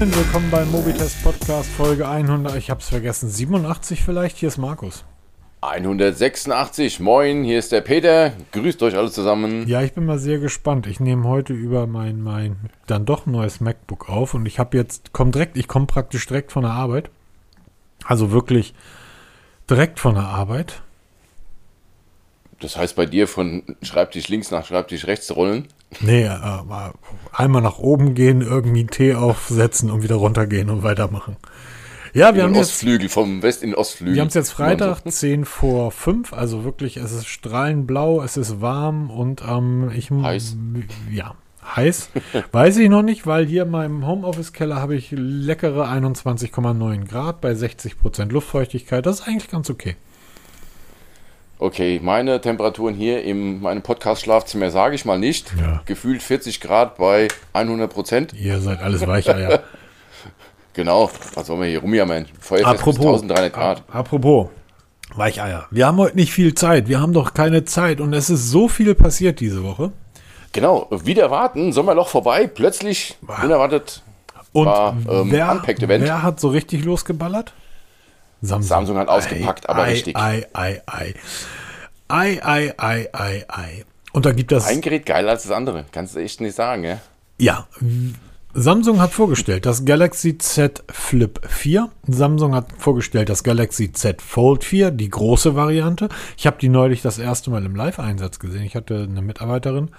Moin, willkommen beim Mobitest Podcast Folge 100. Ich hab's vergessen, 87 vielleicht. Hier ist Markus. 186, moin, hier ist der Peter. Grüßt euch alle zusammen. Ja, ich bin mal sehr gespannt. Ich nehme heute über mein, mein dann doch neues MacBook auf und ich habe jetzt, komm direkt, ich komme praktisch direkt von der Arbeit. Also wirklich direkt von der Arbeit. Das heißt bei dir von Schreibtisch links nach Schreibtisch rechts rollen? Nee, äh, einmal nach oben gehen, irgendwie einen Tee aufsetzen und wieder runtergehen und weitermachen. Ja, wir in haben den Ostflügel, jetzt, vom West in den Ostflügel. Wir haben es jetzt Freitag, 10 vor 5, also wirklich, es ist strahlend blau, es ist warm und ähm, ich Heiß. Ja, heiß. Weiß ich noch nicht, weil hier in meinem Homeoffice-Keller habe ich leckere 21,9 Grad bei 60% Luftfeuchtigkeit. Das ist eigentlich ganz okay. Okay, meine Temperaturen hier in meinem Podcast-Schlafzimmer sage ich mal nicht. Ja. Gefühlt 40 Grad bei 100 Prozent. Ihr seid alles Weicheier. genau, was sollen wir hier rumjammern? Feuerfest apropos, 1300 Grad. Apropos, Weicheier. Wir haben heute nicht viel Zeit. Wir haben doch keine Zeit und es ist so viel passiert diese Woche. Genau, wieder warten, Sommerloch vorbei, plötzlich unerwartet und war ähm, wer, wer hat so richtig losgeballert? Samsung, Samsung hat ausgepackt, ei, aber ei, richtig. Ei, ei, ei. Ei, ei, ei, ei, ei. Und da gibt das. Ein Gerät geiler als das andere. Kannst du echt nicht sagen, ja? Ja. Samsung hat vorgestellt das Galaxy Z Flip 4. Samsung hat vorgestellt das Galaxy Z Fold 4, die große Variante. Ich habe die neulich das erste Mal im Live-Einsatz gesehen. Ich hatte eine Mitarbeiterin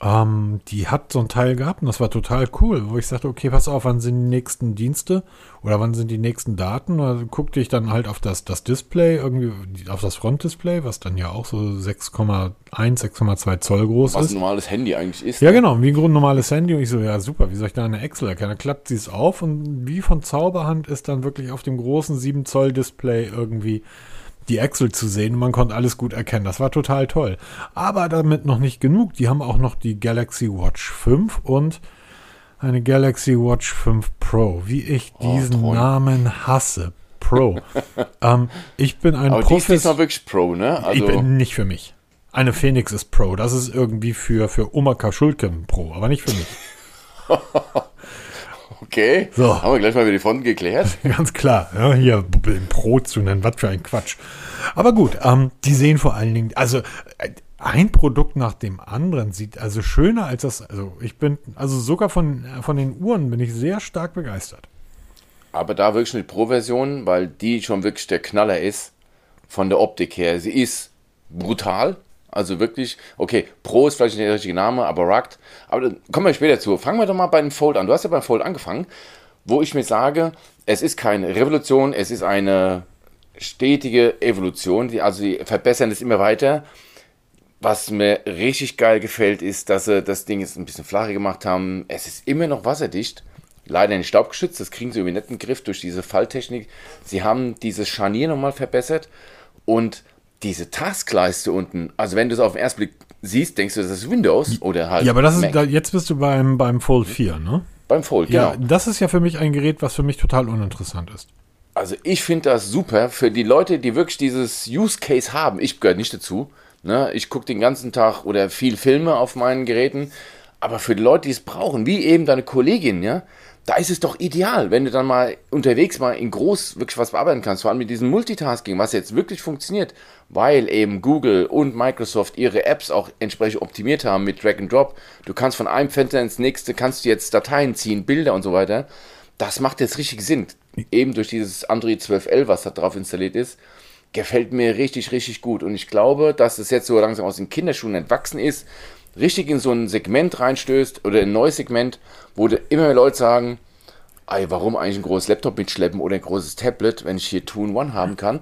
ähm, die hat so ein Teil gehabt und das war total cool, wo ich sagte, okay, pass auf, wann sind die nächsten Dienste oder wann sind die nächsten Daten? Oder guckte ich dann halt auf das, das Display, irgendwie auf das Frontdisplay, was dann ja auch so 6,1, 6,2 Zoll groß was ist. Was ein normales Handy eigentlich ist. Ja, ne? genau, wie ein normales Handy. Und ich so, ja, super, wie soll ich da eine Excel erkennen? Dann klappt sie es auf und wie von Zauberhand ist dann wirklich auf dem großen 7 Zoll Display irgendwie die Excel zu sehen. Man konnte alles gut erkennen. Das war total toll. Aber damit noch nicht genug. Die haben auch noch die Galaxy Watch 5 und eine Galaxy Watch 5 Pro. Wie ich oh, diesen oh, Namen hasse. Pro. ähm, ich bin ein Profis die ist wirklich Pro, ne? Also ich bin nicht für mich. Eine Phoenix ist Pro. Das ist irgendwie für, für Oma Kaschulke Pro, aber nicht für mich. Okay. So. Haben wir gleich mal über die Fronten geklärt. Ganz klar. Ja, hier Pro zu nennen, was für ein Quatsch. Aber gut, ähm, die sehen vor allen Dingen, also äh, ein Produkt nach dem anderen sieht also schöner als das. Also ich bin, also sogar von, von den Uhren bin ich sehr stark begeistert. Aber da wirklich eine Pro-Version, weil die schon wirklich der Knaller ist von der Optik her. Sie ist brutal, also wirklich, okay, Pro ist vielleicht nicht der richtige Name, aber Rugged. Aber kommen wir später zu. Fangen wir doch mal bei dem Fold an. Du hast ja beim Fold angefangen, wo ich mir sage, es ist keine Revolution, es ist eine stetige Evolution. Die, also die verbessern es immer weiter. Was mir richtig geil gefällt, ist, dass sie das Ding jetzt ein bisschen flacher gemacht haben. Es ist immer noch wasserdicht. Leider nicht staubgeschützt, das kriegen sie in den Griff durch diese Falltechnik. Sie haben dieses Scharnier nochmal verbessert und diese Taskleiste unten, also wenn du es auf den ersten Blick siehst, denkst du, das ist Windows oder halt. Ja, aber das ist, da, jetzt bist du beim, beim Fold 4, ne? Beim Fold, genau. Ja, das ist ja für mich ein Gerät, was für mich total uninteressant ist. Also ich finde das super für die Leute, die wirklich dieses Use Case haben. Ich gehöre nicht dazu. Ne? Ich gucke den ganzen Tag oder viel Filme auf meinen Geräten. Aber für die Leute, die es brauchen, wie eben deine Kollegin, ja, da ist es doch ideal, wenn du dann mal unterwegs mal in groß wirklich was bearbeiten kannst, vor allem mit diesem Multitasking, was jetzt wirklich funktioniert, weil eben Google und Microsoft ihre Apps auch entsprechend optimiert haben mit Drag and Drop. Du kannst von einem Fenster ins nächste, kannst du jetzt Dateien ziehen, Bilder und so weiter. Das macht jetzt richtig Sinn. Eben durch dieses Android 12L, was da drauf installiert ist, gefällt mir richtig, richtig gut. Und ich glaube, dass es jetzt so langsam aus den Kinderschuhen entwachsen ist, richtig in so ein Segment reinstößt oder ein neues Segment, wo immer mehr Leute sagen, ey, warum eigentlich ein großes Laptop mitschleppen oder ein großes Tablet, wenn ich hier Two-in-One haben kann?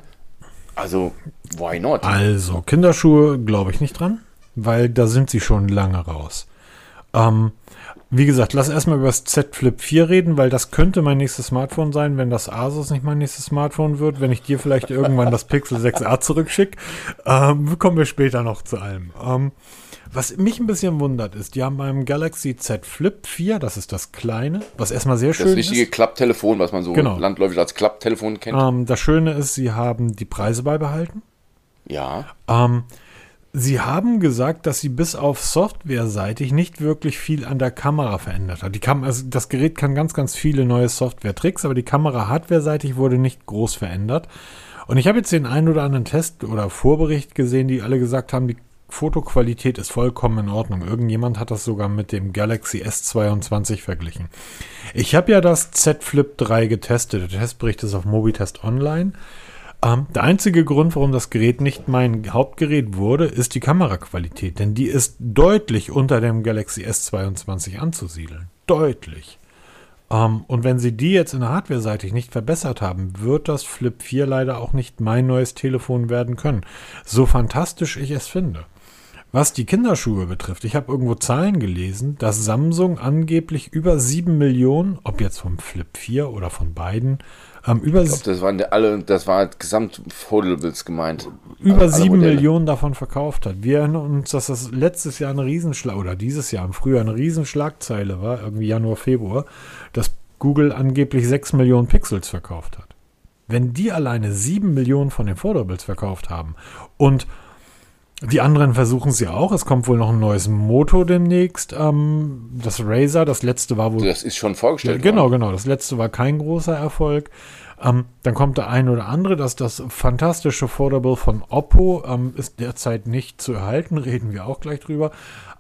Also, why not? Also, Kinderschuhe glaube ich nicht dran, weil da sind sie schon lange raus. Ähm, wie gesagt, lass erstmal über das Z Flip 4 reden, weil das könnte mein nächstes Smartphone sein, wenn das Asus nicht mein nächstes Smartphone wird, wenn ich dir vielleicht irgendwann das Pixel 6a zurückschicke. Ähm, kommen wir später noch zu allem. Ähm, was mich ein bisschen wundert ist, die haben beim Galaxy Z Flip 4, das ist das kleine, was erstmal sehr schön ist. Das richtige. Klapptelefon, was man so genau. landläufig als Klapptelefon kennt. Ähm, das Schöne ist, sie haben die Preise beibehalten. Ja. Ähm, Sie haben gesagt, dass sie bis auf softwareseitig nicht wirklich viel an der Kamera verändert hat. Die Kam also das Gerät kann ganz, ganz viele neue Software-Tricks, aber die Kamera hardwareseitig wurde nicht groß verändert. Und ich habe jetzt den einen oder anderen Test oder Vorbericht gesehen, die alle gesagt haben, die Fotoqualität ist vollkommen in Ordnung. Irgendjemand hat das sogar mit dem Galaxy S22 verglichen. Ich habe ja das Z Flip 3 getestet. Der Testbericht ist auf Mobitest Online. Ähm, der einzige Grund, warum das Gerät nicht mein Hauptgerät wurde, ist die Kameraqualität, denn die ist deutlich unter dem Galaxy S22 anzusiedeln. Deutlich. Ähm, und wenn sie die jetzt in der Hardware-seitig nicht verbessert haben, wird das Flip 4 leider auch nicht mein neues Telefon werden können. So fantastisch ich es finde. Was die Kinderschuhe betrifft, ich habe irgendwo Zahlen gelesen, dass Samsung angeblich über 7 Millionen, ob jetzt vom Flip 4 oder von beiden, ähm, über ich glaub, das waren alle, das war gesamt Foldables gemeint. Über alle, 7 Millionen davon verkauft hat. Wir erinnern uns, dass das letztes Jahr eine Riesenschlag oder dieses Jahr im Frühjahr eine Riesenschlagzeile war, irgendwie Januar, Februar, dass Google angeblich 6 Millionen Pixels verkauft hat. Wenn die alleine 7 Millionen von den Foldables verkauft haben und die anderen versuchen es ja auch. Es kommt wohl noch ein neues Moto demnächst. Ähm, das Razer, das letzte war wohl. Das ist schon vorgestellt. Ja, genau, genau. Das letzte war kein großer Erfolg. Ähm, dann kommt der ein oder andere, dass das fantastische Foldable von Oppo ähm, ist derzeit nicht zu erhalten. Reden wir auch gleich drüber.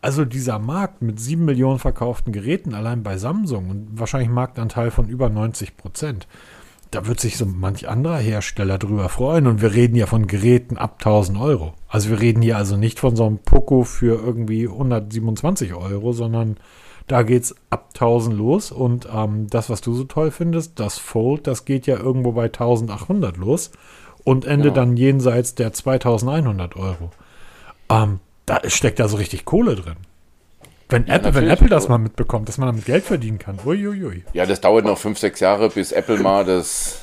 Also dieser Markt mit sieben Millionen verkauften Geräten allein bei Samsung und wahrscheinlich Marktanteil von über 90 Prozent da wird sich so manch anderer Hersteller drüber freuen. Und wir reden ja von Geräten ab 1000 Euro. Also wir reden hier also nicht von so einem Poco für irgendwie 127 Euro, sondern da geht es ab 1000 los. Und ähm, das, was du so toll findest, das Fold, das geht ja irgendwo bei 1800 los und endet ja. dann jenseits der 2100 Euro. Ähm, da steckt ja so richtig Kohle drin. Wenn, ja, Apple, wenn Apple das mal mitbekommt, dass man damit Geld verdienen kann. Uiuiui. Ja, das dauert noch fünf, sechs Jahre, bis Apple mal das,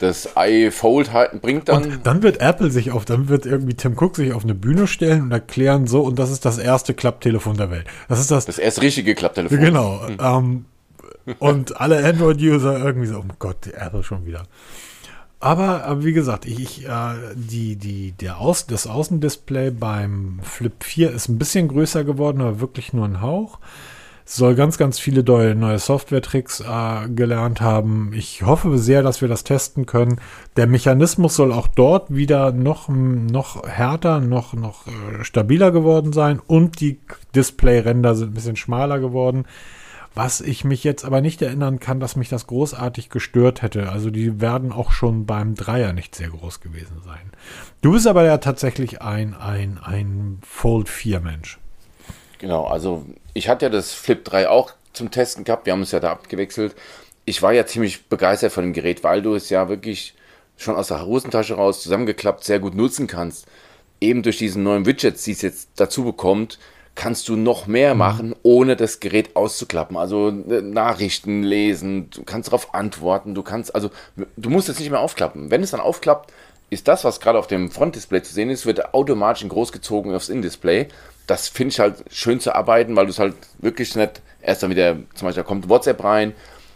das iPhone halt bringt dann. Und dann wird Apple sich auf, dann wird irgendwie Tim Cook sich auf eine Bühne stellen und erklären so, und das ist das erste Klapptelefon der Welt. Das ist das. Das erste richtige Klapptelefon. Genau. Hm. Ähm, und alle Android-User irgendwie so, oh Gott, Apple schon wieder. Aber, aber wie gesagt, ich, ich äh, die, die, der Aus, das Außendisplay beim Flip 4 ist ein bisschen größer geworden, aber wirklich nur ein Hauch. Soll ganz, ganz viele neue Software-Tricks äh, gelernt haben. Ich hoffe sehr, dass wir das testen können. Der Mechanismus soll auch dort wieder noch, noch härter, noch, noch äh, stabiler geworden sein und die Display-Ränder sind ein bisschen schmaler geworden. Was ich mich jetzt aber nicht erinnern kann, dass mich das großartig gestört hätte. Also die werden auch schon beim Dreier nicht sehr groß gewesen sein. Du bist aber ja tatsächlich ein, ein, ein Fold 4 Mensch. Genau, also ich hatte ja das Flip 3 auch zum Testen gehabt. Wir haben es ja da abgewechselt. Ich war ja ziemlich begeistert von dem Gerät, weil du es ja wirklich schon aus der Hosentasche raus zusammengeklappt sehr gut nutzen kannst. Eben durch diese neuen Widgets, die es jetzt dazu bekommt, kannst du noch mehr mhm. machen, ohne das Gerät auszuklappen. Also äh, Nachrichten lesen, du kannst darauf antworten, du kannst, also du musst es nicht mehr aufklappen. Wenn es dann aufklappt, ist das, was gerade auf dem Frontdisplay zu sehen ist, wird automatisch in groß gezogen aufs In-Display. Das finde ich halt schön zu arbeiten, weil du es halt wirklich nicht erst dann wieder, zum Beispiel da kommt WhatsApp rein,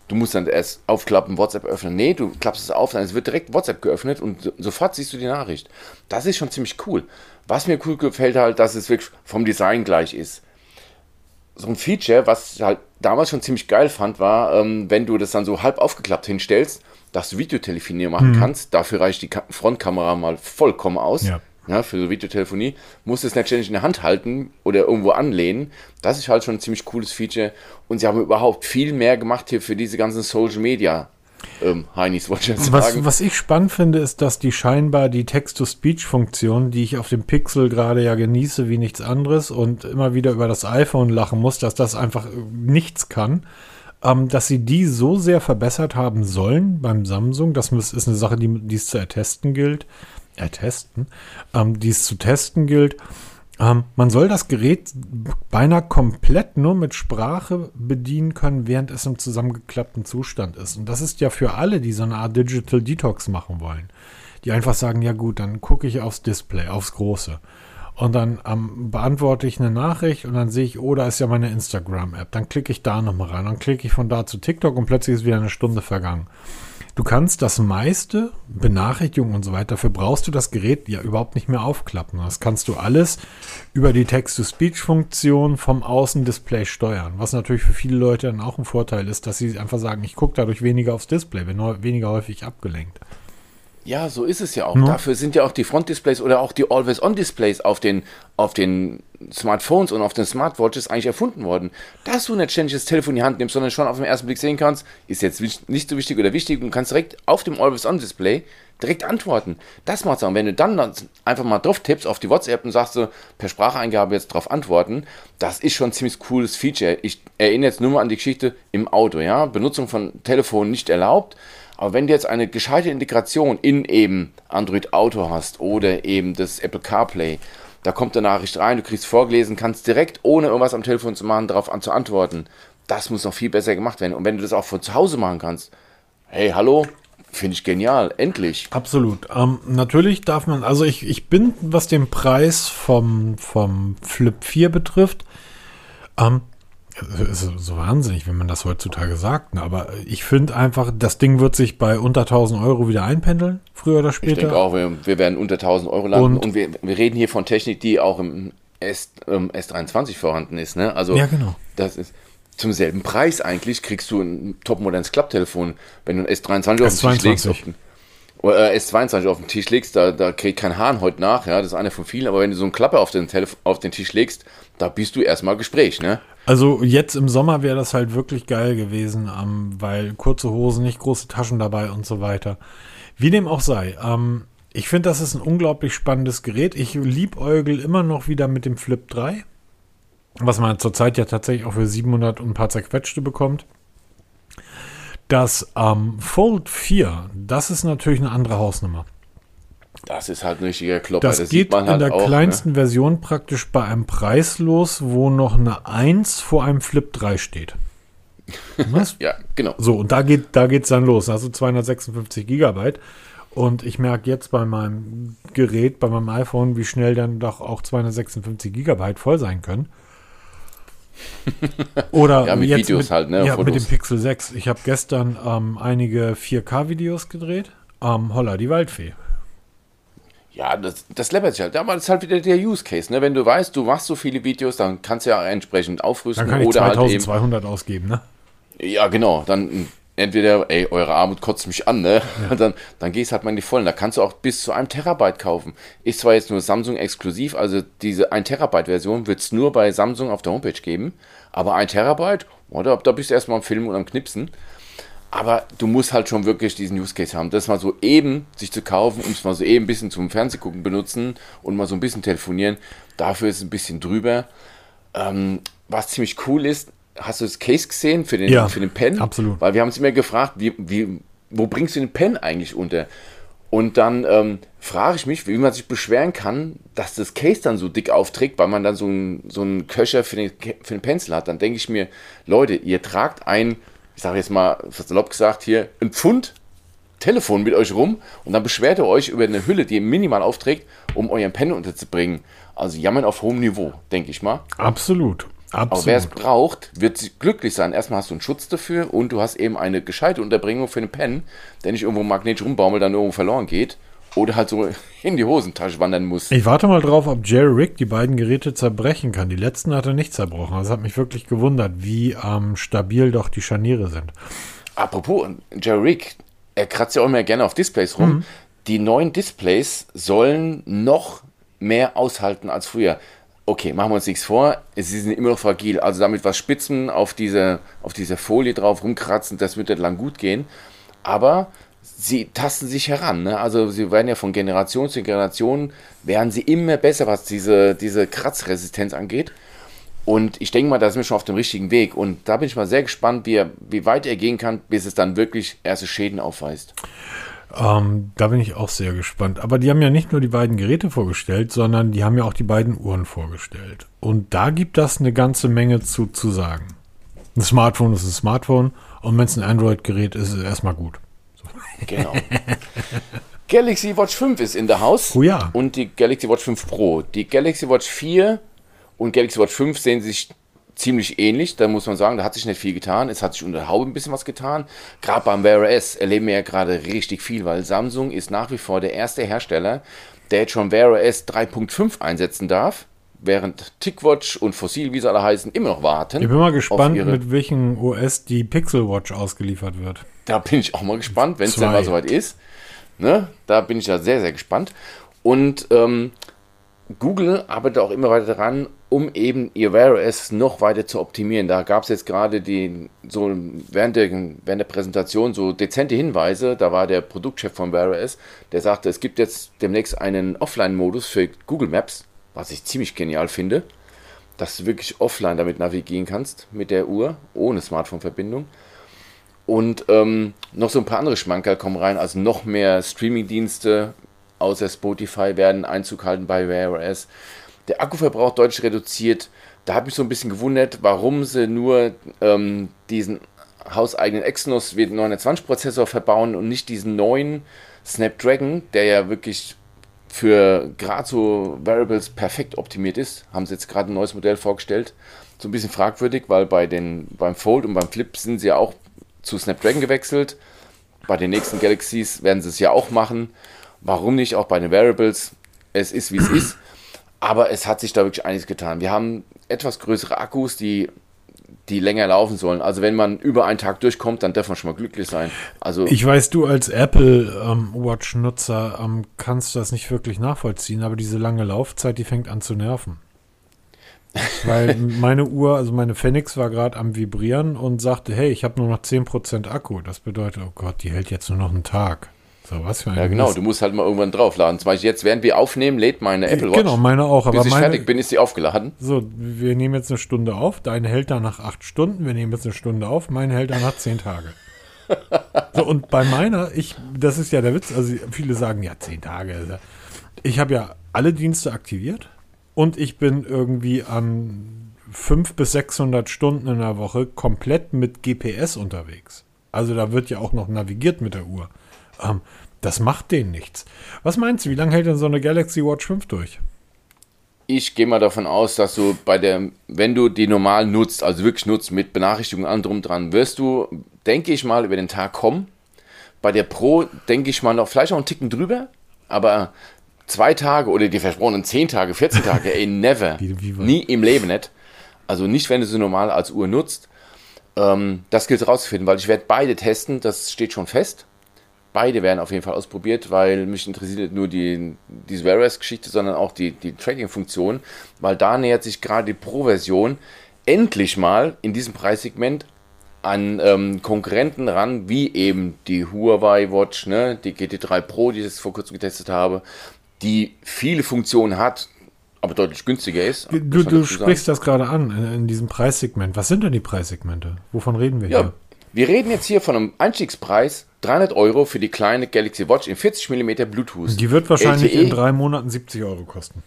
du musst dann erst aufklappen, WhatsApp öffnen. Nee, du klappst es auf, dann wird direkt WhatsApp geöffnet und sofort siehst du die Nachricht. Das ist schon ziemlich cool. Was mir cool gefällt halt, dass es wirklich vom Design gleich ist. So ein Feature, was ich halt damals schon ziemlich geil fand, war, ähm, wenn du das dann so halb aufgeklappt hinstellst, dass du Videotelefonie machen mhm. kannst. Dafür reicht die Frontkamera mal vollkommen aus. Ja. Ja, für so Videotelefonie, musst du es nicht ständig in der Hand halten oder irgendwo anlehnen. Das ist halt schon ein ziemlich cooles Feature. Und sie haben überhaupt viel mehr gemacht hier für diese ganzen Social Media ähm, Heinis wollte ich was, Was ich spannend finde, ist, dass die scheinbar die Text-to-Speech-Funktion, die ich auf dem Pixel gerade ja genieße wie nichts anderes und immer wieder über das iPhone lachen muss, dass das einfach nichts kann, ähm, dass sie die so sehr verbessert haben sollen beim Samsung. Das ist eine Sache, die, die es zu ertesten gilt. Ertesten, ähm, die es zu testen gilt. Ähm, man soll das Gerät beinahe komplett nur mit Sprache bedienen können, während es im zusammengeklappten Zustand ist. Und das ist ja für alle, die so eine Art Digital Detox machen wollen. Die einfach sagen, ja gut, dann gucke ich aufs Display, aufs Große. Und dann ähm, beantworte ich eine Nachricht und dann sehe ich, oh, da ist ja meine Instagram-App. Dann klicke ich da nochmal rein. Dann klicke ich von da zu TikTok und plötzlich ist wieder eine Stunde vergangen. Du kannst das meiste, Benachrichtigungen und so weiter, dafür brauchst du das Gerät ja überhaupt nicht mehr aufklappen. Das kannst du alles über die Text-to-Speech-Funktion vom Außendisplay steuern. Was natürlich für viele Leute dann auch ein Vorteil ist, dass sie einfach sagen, ich gucke dadurch weniger aufs Display, bin weniger häufig abgelenkt. Ja, so ist es ja auch. Ja. Dafür sind ja auch die Frontdisplays oder auch die Always-On-Displays auf den, auf den Smartphones und auf den Smartwatches eigentlich erfunden worden. Dass du nicht ständig das Telefon in die Hand nimmst, sondern schon auf den ersten Blick sehen kannst, ist jetzt nicht so wichtig oder wichtig und kannst direkt auf dem Always-On-Display direkt antworten. Das macht's auch. Und wenn du dann einfach mal drauf tippst auf die WhatsApp und sagst so, per Spracheingabe jetzt drauf antworten, das ist schon ein ziemlich cooles Feature. Ich erinnere jetzt nur mal an die Geschichte im Auto, ja. Benutzung von Telefon nicht erlaubt aber wenn du jetzt eine gescheite Integration in eben Android Auto hast oder eben das Apple CarPlay, da kommt eine Nachricht rein, du kriegst vorgelesen, kannst direkt ohne irgendwas am Telefon zu machen, darauf an zu antworten. Das muss noch viel besser gemacht werden. Und wenn du das auch von zu Hause machen kannst, hey, hallo, finde ich genial, endlich. Absolut. Ähm, natürlich darf man, also ich, ich bin, was den Preis vom, vom Flip 4 betrifft, ähm, ist so wahnsinnig, wenn man das heutzutage sagt. Ne? Aber ich finde einfach, das Ding wird sich bei unter 1000 Euro wieder einpendeln, früher oder später. Ich denke auch, wir, wir, werden unter 1000 Euro landen. Und, und wir, wir, reden hier von Technik, die auch im S, ähm, S23 vorhanden ist. Ne? Also, ja, genau. Das ist zum selben Preis eigentlich, kriegst du ein topmodernes Klapptelefon, wenn du ein S23 auf den Tisch legst. Auf den, oder äh, S22 auf den Tisch legst, da, da kriegt kein Hahn heute nach, ja, das ist eine von vielen, aber wenn du so einen Klappe auf den, Telef auf den Tisch legst, da bist du erstmal Gespräch, ne? Also jetzt im Sommer wäre das halt wirklich geil gewesen, ähm, weil kurze Hosen, nicht große Taschen dabei und so weiter. Wie dem auch sei. Ähm, ich finde, das ist ein unglaublich spannendes Gerät. Ich liebäugel immer noch wieder mit dem Flip 3, was man zurzeit ja tatsächlich auch für 700 und ein paar zerquetschte bekommt. Das ähm, Fold 4, das ist natürlich eine andere Hausnummer. Das ist halt ein richtiger Klopper. Das, das geht in halt der auch, ne? kleinsten ne? Version praktisch bei einem Preis los, wo noch eine 1 vor einem Flip 3 steht. Was? ja, genau. So, und da geht da geht's dann los. Also 256 Gigabyte. Und ich merke jetzt bei meinem Gerät, bei meinem iPhone, wie schnell dann doch auch 256 Gigabyte voll sein können. Oder ja, mit Videos mit, halt, ne? Ja, mit dem Pixel 6. Ich habe gestern ähm, einige 4K-Videos gedreht. Ähm, holla, die Waldfee. Ja, das, das läppert sich halt. Aber das ist halt wieder der Use Case. Ne? Wenn du weißt, du machst so viele Videos, dann kannst du ja entsprechend aufrüsten. Dann kann ich oder 2200 halt ausgeben, ne? Ja, genau. Dann entweder, ey, eure Armut kotzt mich an, ne? Ja. Dann, dann gehst halt mal in die Vollen. Da kannst du auch bis zu einem Terabyte kaufen. Ist zwar jetzt nur Samsung exklusiv, also diese 1 Terabyte Version wird es nur bei Samsung auf der Homepage geben, aber 1 Terabyte, oder, da bist du erstmal am Filmen und am Knipsen. Aber du musst halt schon wirklich diesen Use Case haben. Das mal so eben sich zu kaufen und es mal so eben ein bisschen zum Fernsehgucken benutzen und mal so ein bisschen telefonieren, dafür ist es ein bisschen drüber. Ähm, was ziemlich cool ist, hast du das Case gesehen für den, ja, für den Pen? Absolut. Weil wir haben uns immer gefragt, wie, wie, wo bringst du den Pen eigentlich unter? Und dann ähm, frage ich mich, wie man sich beschweren kann, dass das Case dann so dick aufträgt, weil man dann so einen so Köcher für den, für den Pencil hat. Dann denke ich mir, Leute, ihr tragt ein ich sage jetzt mal salopp gesagt, hier ein Pfund Telefon mit euch rum und dann beschwert ihr euch über eine Hülle, die ihr minimal aufträgt, um euren Pen unterzubringen. Also jammern auf hohem Niveau, denke ich mal. Absolut. Absolut. Aber wer es braucht, wird glücklich sein. Erstmal hast du einen Schutz dafür und du hast eben eine gescheite Unterbringung für einen Pen, der nicht irgendwo magnetisch rumbaumelt, dann irgendwo verloren geht oder halt so in die Hosentasche wandern muss. Ich warte mal drauf, ob Jerry Rick die beiden Geräte zerbrechen kann. Die letzten hat er nicht zerbrochen. Das hat mich wirklich gewundert, wie ähm, stabil doch die Scharniere sind. Apropos, Jerry Rick, er kratzt ja auch immer gerne auf Displays rum. Mhm. Die neuen Displays sollen noch mehr aushalten als früher. Okay, machen wir uns nichts vor. Sie sind immer noch fragil. Also damit was Spitzen auf dieser auf diese Folie drauf rumkratzen, das wird nicht lang gut gehen. Aber sie tasten sich heran. Ne? Also sie werden ja von Generation zu Generation, werden sie immer besser, was diese, diese Kratzresistenz angeht. Und ich denke mal, da sind wir schon auf dem richtigen Weg. Und da bin ich mal sehr gespannt, wie, wie weit er gehen kann, bis es dann wirklich erste Schäden aufweist. Ähm, da bin ich auch sehr gespannt. Aber die haben ja nicht nur die beiden Geräte vorgestellt, sondern die haben ja auch die beiden Uhren vorgestellt. Und da gibt das eine ganze Menge zu, zu sagen. Ein Smartphone ist ein Smartphone und wenn es ein Android-Gerät ist, ist es erstmal gut. Genau. Galaxy Watch 5 ist in der Haus. Oh ja. Und die Galaxy Watch 5 Pro. Die Galaxy Watch 4 und Galaxy Watch 5 sehen sich ziemlich ähnlich. Da muss man sagen, da hat sich nicht viel getan. Es hat sich unter der Haube ein bisschen was getan. Gerade beim Wear S erleben wir ja gerade richtig viel, weil Samsung ist nach wie vor der erste Hersteller, der jetzt schon Wear S 3.5 einsetzen darf. Während TickWatch und Fossil, wie sie alle heißen, immer noch warten. Ich bin mal gespannt, mit welchem OS die Pixel Watch ausgeliefert wird. Da bin ich auch mal gespannt, wenn es dann mal soweit ist. Ne? Da bin ich ja sehr, sehr gespannt. Und ähm, Google arbeitet auch immer weiter daran, um eben ihr Wear OS noch weiter zu optimieren. Da gab es jetzt gerade die, so während der, während der Präsentation so dezente Hinweise. Da war der Produktchef von Wear OS, der sagte, es gibt jetzt demnächst einen Offline-Modus für Google Maps, was ich ziemlich genial finde, dass du wirklich offline damit navigieren kannst mit der Uhr, ohne Smartphone-Verbindung. Und ähm, noch so ein paar andere Schmankerl kommen rein, also noch mehr Streaming-Dienste außer Spotify werden Einzug halten bei Wear OS der Akkuverbrauch deutlich reduziert. Da habe ich so ein bisschen gewundert, warum sie nur ähm, diesen hauseigenen Exynos W920 Prozessor verbauen und nicht diesen neuen Snapdragon, der ja wirklich für gerade so Variables perfekt optimiert ist. Haben sie jetzt gerade ein neues Modell vorgestellt. So ein bisschen fragwürdig, weil bei den, beim Fold und beim Flip sind sie ja auch zu Snapdragon gewechselt. Bei den nächsten Galaxies werden sie es ja auch machen. Warum nicht auch bei den Variables? Es ist, wie es ist. Aber es hat sich da wirklich einiges getan. Wir haben etwas größere Akkus, die, die länger laufen sollen. Also wenn man über einen Tag durchkommt, dann darf man schon mal glücklich sein. Also ich weiß, du als Apple ähm, Watch-Nutzer ähm, kannst das nicht wirklich nachvollziehen, aber diese lange Laufzeit, die fängt an zu nerven. Weil meine Uhr, also meine Phoenix war gerade am Vibrieren und sagte, hey, ich habe nur noch 10% Akku. Das bedeutet, oh Gott, die hält jetzt nur noch einen Tag. So, was für ein Ja, genau, Mist. du musst halt mal irgendwann draufladen. Zum Beispiel jetzt, während wir aufnehmen, lädt meine Apple Watch. Genau, meine auch. Aber Bis ich meine, fertig bin, ist sie aufgeladen. So, wir nehmen jetzt eine Stunde auf. Deine hält dann nach acht Stunden. Wir nehmen jetzt eine Stunde auf. Meine hält dann nach zehn Tage. so, und bei meiner, ich, das ist ja der Witz. Also, viele sagen, ja, zehn Tage. Ich habe ja alle Dienste aktiviert. Und ich bin irgendwie an 500 bis 600 Stunden in der Woche komplett mit GPS unterwegs. Also da wird ja auch noch navigiert mit der Uhr. Ähm, das macht denen nichts. Was meinst du, wie lange hält denn so eine Galaxy Watch 5 durch? Ich gehe mal davon aus, dass du bei der, wenn du die normal nutzt, also wirklich nutzt mit Benachrichtigungen an drum dran, wirst du, denke ich mal, über den Tag kommen. Bei der Pro denke ich mal noch, vielleicht noch einen Ticken drüber, aber zwei Tage oder die versprochenen zehn Tage, 14 Tage, ey, never. nie im Leben nicht. Also nicht, wenn du sie normal als Uhr nutzt. Ähm, das gilt rauszufinden, weil ich werde beide testen, das steht schon fest beide werden auf jeden Fall ausprobiert, weil mich interessiert nicht nur die, diese Wear OS-Geschichte, sondern auch die, die Tracking-Funktion, weil da nähert sich gerade die Pro-Version endlich mal in diesem Preissegment an ähm, Konkurrenten ran, wie eben die Huawei Watch, ne, die GT3 Pro, die ich jetzt vor kurzem getestet habe, die viele Funktionen hat, aber deutlich günstiger ist. Du, du sprichst das gerade an, in, in, diesem Preissegment. Was sind denn die Preissegmente? Wovon reden wir ja, hier? Wir reden jetzt hier von einem Einstiegspreis 300 Euro für die kleine Galaxy Watch in 40 mm Bluetooth. Die wird wahrscheinlich LTE in drei Monaten 70 Euro kosten.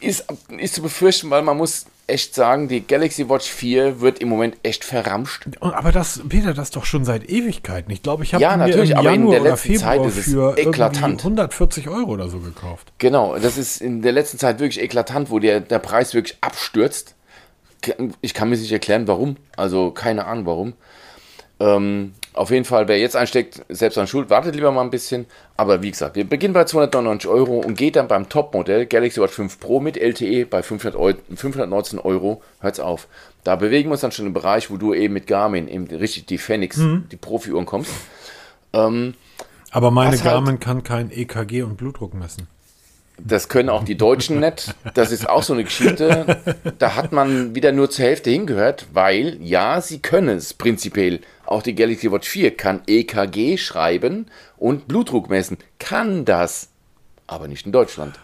Ist, ist zu befürchten, weil man muss echt sagen, die Galaxy Watch 4 wird im Moment echt verramscht. Aber das, Peter, das doch schon seit Ewigkeiten. Ich glaube, ich habe ja, natürlich, im aber Januar in der letzten Zeit ist es für eklatant. 140 Euro oder so gekauft. Genau, das ist in der letzten Zeit wirklich eklatant, wo der, der Preis wirklich abstürzt. Ich kann mir nicht erklären, warum. Also keine Ahnung, warum. Ähm, auf jeden Fall, wer jetzt einsteckt, selbst an Schuld, wartet lieber mal ein bisschen. Aber wie gesagt, wir beginnen bei 299 Euro und geht dann beim Topmodell Galaxy Watch 5 Pro mit LTE bei 500 Euro, 519 Euro. Hört's auf. Da bewegen wir uns dann schon im Bereich, wo du eben mit Garmin eben richtig die Phoenix, mhm. die Profi-Uhren kommst. Ähm, Aber meine halt Garmin halt, kann kein EKG und Blutdruck messen. Das können auch die Deutschen nicht. Das ist auch so eine Geschichte. Da hat man wieder nur zur Hälfte hingehört, weil ja, sie können es prinzipiell. Auch die Galaxy Watch 4 kann EKG schreiben und Blutdruck messen. Kann das. Aber nicht in Deutschland.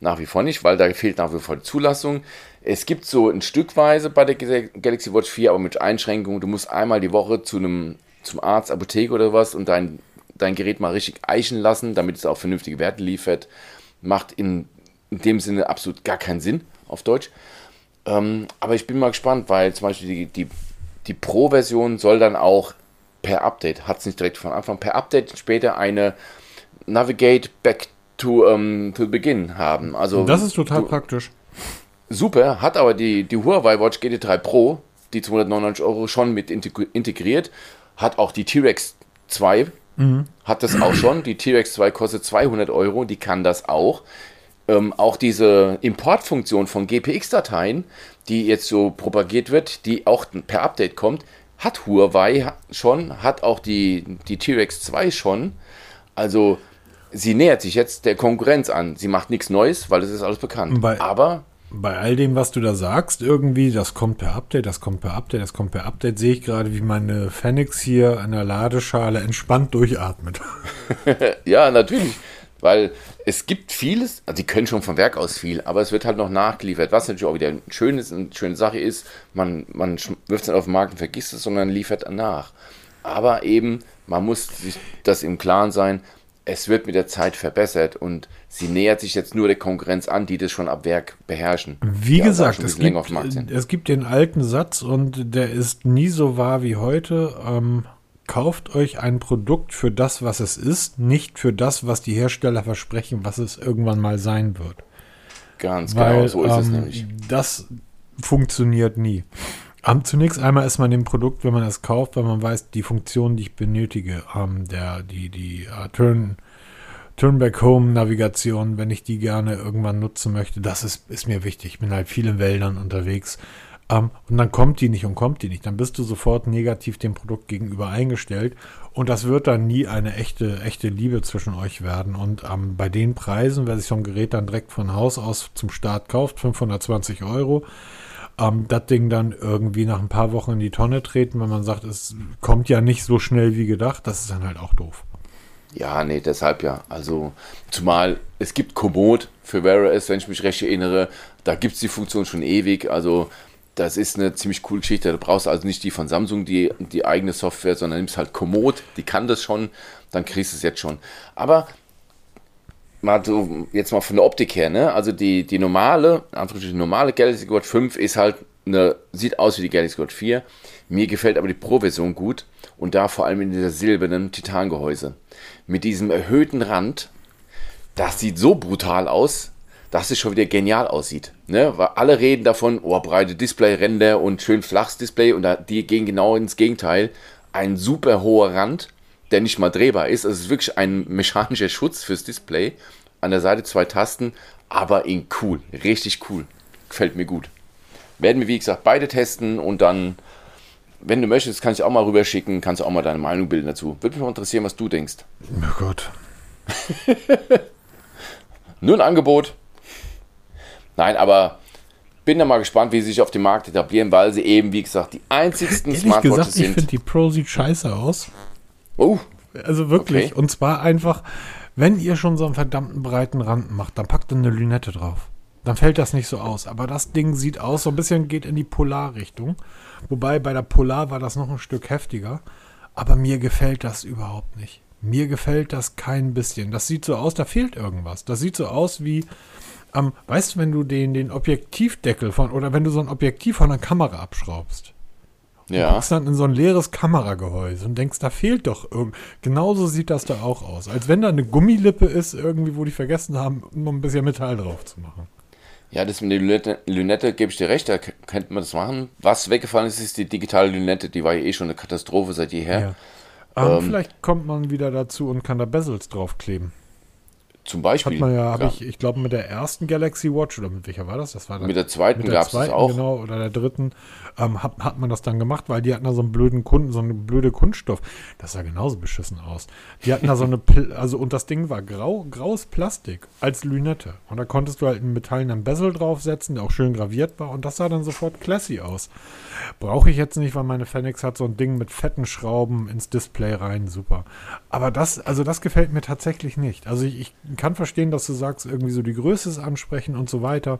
Nach wie vor nicht, weil da fehlt nach wie vor die Zulassung. Es gibt so ein Stückweise bei der Galaxy Watch 4, aber mit Einschränkungen. Du musst einmal die Woche zu einem, zum Arzt, Apotheke oder was und dein, dein Gerät mal richtig eichen lassen, damit es auch vernünftige Werte liefert macht in, in dem Sinne absolut gar keinen Sinn auf Deutsch. Ähm, aber ich bin mal gespannt, weil zum Beispiel die, die, die Pro-Version soll dann auch per Update, hat es nicht direkt von Anfang, per Update später eine Navigate Back to, ähm, to Begin haben. Also das ist total du, praktisch. super, hat aber die, die Huawei Watch GT3 Pro, die 299 Euro, schon mit integriert. Hat auch die T-Rex 2, mhm. hat das auch schon. Die T-Rex 2 kostet 200 Euro, die kann das auch. Ähm, auch diese Importfunktion von GPX-Dateien, die jetzt so propagiert wird, die auch per Update kommt, hat Huawei schon, hat auch die, die T-Rex 2 schon. Also sie nähert sich jetzt der Konkurrenz an. Sie macht nichts Neues, weil es ist alles bekannt. Bei, Aber bei all dem, was du da sagst, irgendwie, das kommt per Update, das kommt per Update, das kommt per Update, sehe ich gerade, wie meine Phoenix hier an der Ladeschale entspannt durchatmet. ja, natürlich. Weil es gibt vieles, also die können schon vom Werk aus viel, aber es wird halt noch nachgeliefert, was natürlich auch wieder ein schönes, eine schöne Sache ist. Man, man wirft es nicht auf den Markt und vergisst es, sondern liefert nach. Aber eben, man muss sich das im Klaren sein, es wird mit der Zeit verbessert und sie nähert sich jetzt nur der Konkurrenz an, die das schon ab Werk beherrschen. Wie gesagt, es gibt, es gibt den alten Satz und der ist nie so wahr wie heute. Ähm, kauft euch ein Produkt für das, was es ist, nicht für das, was die Hersteller versprechen, was es irgendwann mal sein wird. Ganz Weil, genau, so ist ähm, es nämlich. Das funktioniert nie. Um, zunächst einmal ist man dem Produkt, wenn man es kauft, weil man weiß, die Funktion, die ich benötige, um, der, die, die uh, Turn, Turn-Back-Home-Navigation, wenn ich die gerne irgendwann nutzen möchte, das ist, ist mir wichtig. Ich bin halt viel in Wäldern unterwegs. Um, und dann kommt die nicht und kommt die nicht. Dann bist du sofort negativ dem Produkt gegenüber eingestellt. Und das wird dann nie eine echte, echte Liebe zwischen euch werden. Und bei den Preisen, wer sich so ein Gerät dann direkt von Haus aus zum Start kauft, 520 Euro, ähm, das Ding dann irgendwie nach ein paar Wochen in die Tonne treten, wenn man sagt, es kommt ja nicht so schnell wie gedacht, das ist dann halt auch doof. Ja, nee, deshalb ja. Also, zumal es gibt Komoot für Wear OS, wenn ich mich recht erinnere. Da gibt es die Funktion schon ewig. Also, das ist eine ziemlich coole Geschichte. Da brauchst du also nicht die von Samsung, die, die eigene Software, sondern nimmst halt Komoot, die kann das schon, dann kriegst du es jetzt schon. Aber mal so, jetzt mal von der Optik her, ne? Also die, die normale, die normale Galaxy Watch 5 ist halt eine, sieht aus wie die Galaxy Watch 4. Mir gefällt aber die Pro-Version gut und da vor allem in dieser silbernen Titangehäuse. Mit diesem erhöhten Rand, das sieht so brutal aus, dass es schon wieder genial aussieht. Ne? Weil alle reden davon, oh, breite Displayränder und schön flaches Display und die gehen genau ins Gegenteil. Ein super hoher Rand der nicht mal drehbar ist. Es ist wirklich ein mechanischer Schutz fürs Display. An der Seite zwei Tasten, aber in cool. Richtig cool. Gefällt mir gut. Werden wir, wie gesagt, beide testen und dann, wenn du möchtest, kann ich auch mal rüberschicken, kannst du auch mal deine Meinung bilden dazu. Würde mich mal interessieren, was du denkst. Oh Gott. Nur ein Angebot. Nein, aber bin da mal gespannt, wie sie sich auf dem Markt etablieren, weil sie eben, wie gesagt, die einzigsten Smartwatches sind. Ich finde, die Pro sieht scheiße aus. Oh. Also wirklich. Okay. Und zwar einfach, wenn ihr schon so einen verdammten breiten Rand macht, dann packt ihr eine Lünette drauf. Dann fällt das nicht so aus. Aber das Ding sieht aus, so ein bisschen geht in die Polarrichtung. Wobei bei der Polar war das noch ein Stück heftiger. Aber mir gefällt das überhaupt nicht. Mir gefällt das kein bisschen. Das sieht so aus, da fehlt irgendwas. Das sieht so aus wie, ähm, weißt du, wenn du den, den Objektivdeckel von, oder wenn du so ein Objektiv von einer Kamera abschraubst. Ja. Du guckst dann in so ein leeres Kameragehäuse und denkst, da fehlt doch irgend. Genauso sieht das da auch aus. Als wenn da eine Gummilippe ist, irgendwie, wo die vergessen haben, noch ein bisschen Metall drauf zu machen. Ja, das mit der Lünette, Lünette gebe ich dir recht, da könnte man das machen. Was weggefallen ist, ist die digitale Lünette, die war ja eh schon eine Katastrophe seit jeher. Ja. Ähm, vielleicht kommt man wieder dazu und kann da Bezels draufkleben. Zum Beispiel. Hat man ja, habe ich, ich glaube, mit der ersten Galaxy Watch, oder mit welcher war das? Das war dann, mit der zweiten gab es auch. Genau, oder der dritten, ähm, hat, hat man das dann gemacht, weil die hatten da so einen blöden Kunden, so eine blöde Kunststoff. Das sah genauso beschissen aus. Die hatten da so eine, also, und das Ding war grau, graues Plastik als Lünette. Und da konntest du halt einen metallenen Bezel draufsetzen, der auch schön graviert war, und das sah dann sofort classy aus. Brauche ich jetzt nicht, weil meine Fenix hat so ein Ding mit fetten Schrauben ins Display rein, super. Aber das, also das gefällt mir tatsächlich nicht. Also ich, ich kann verstehen, dass du sagst, irgendwie so die Größe ist ansprechen und so weiter.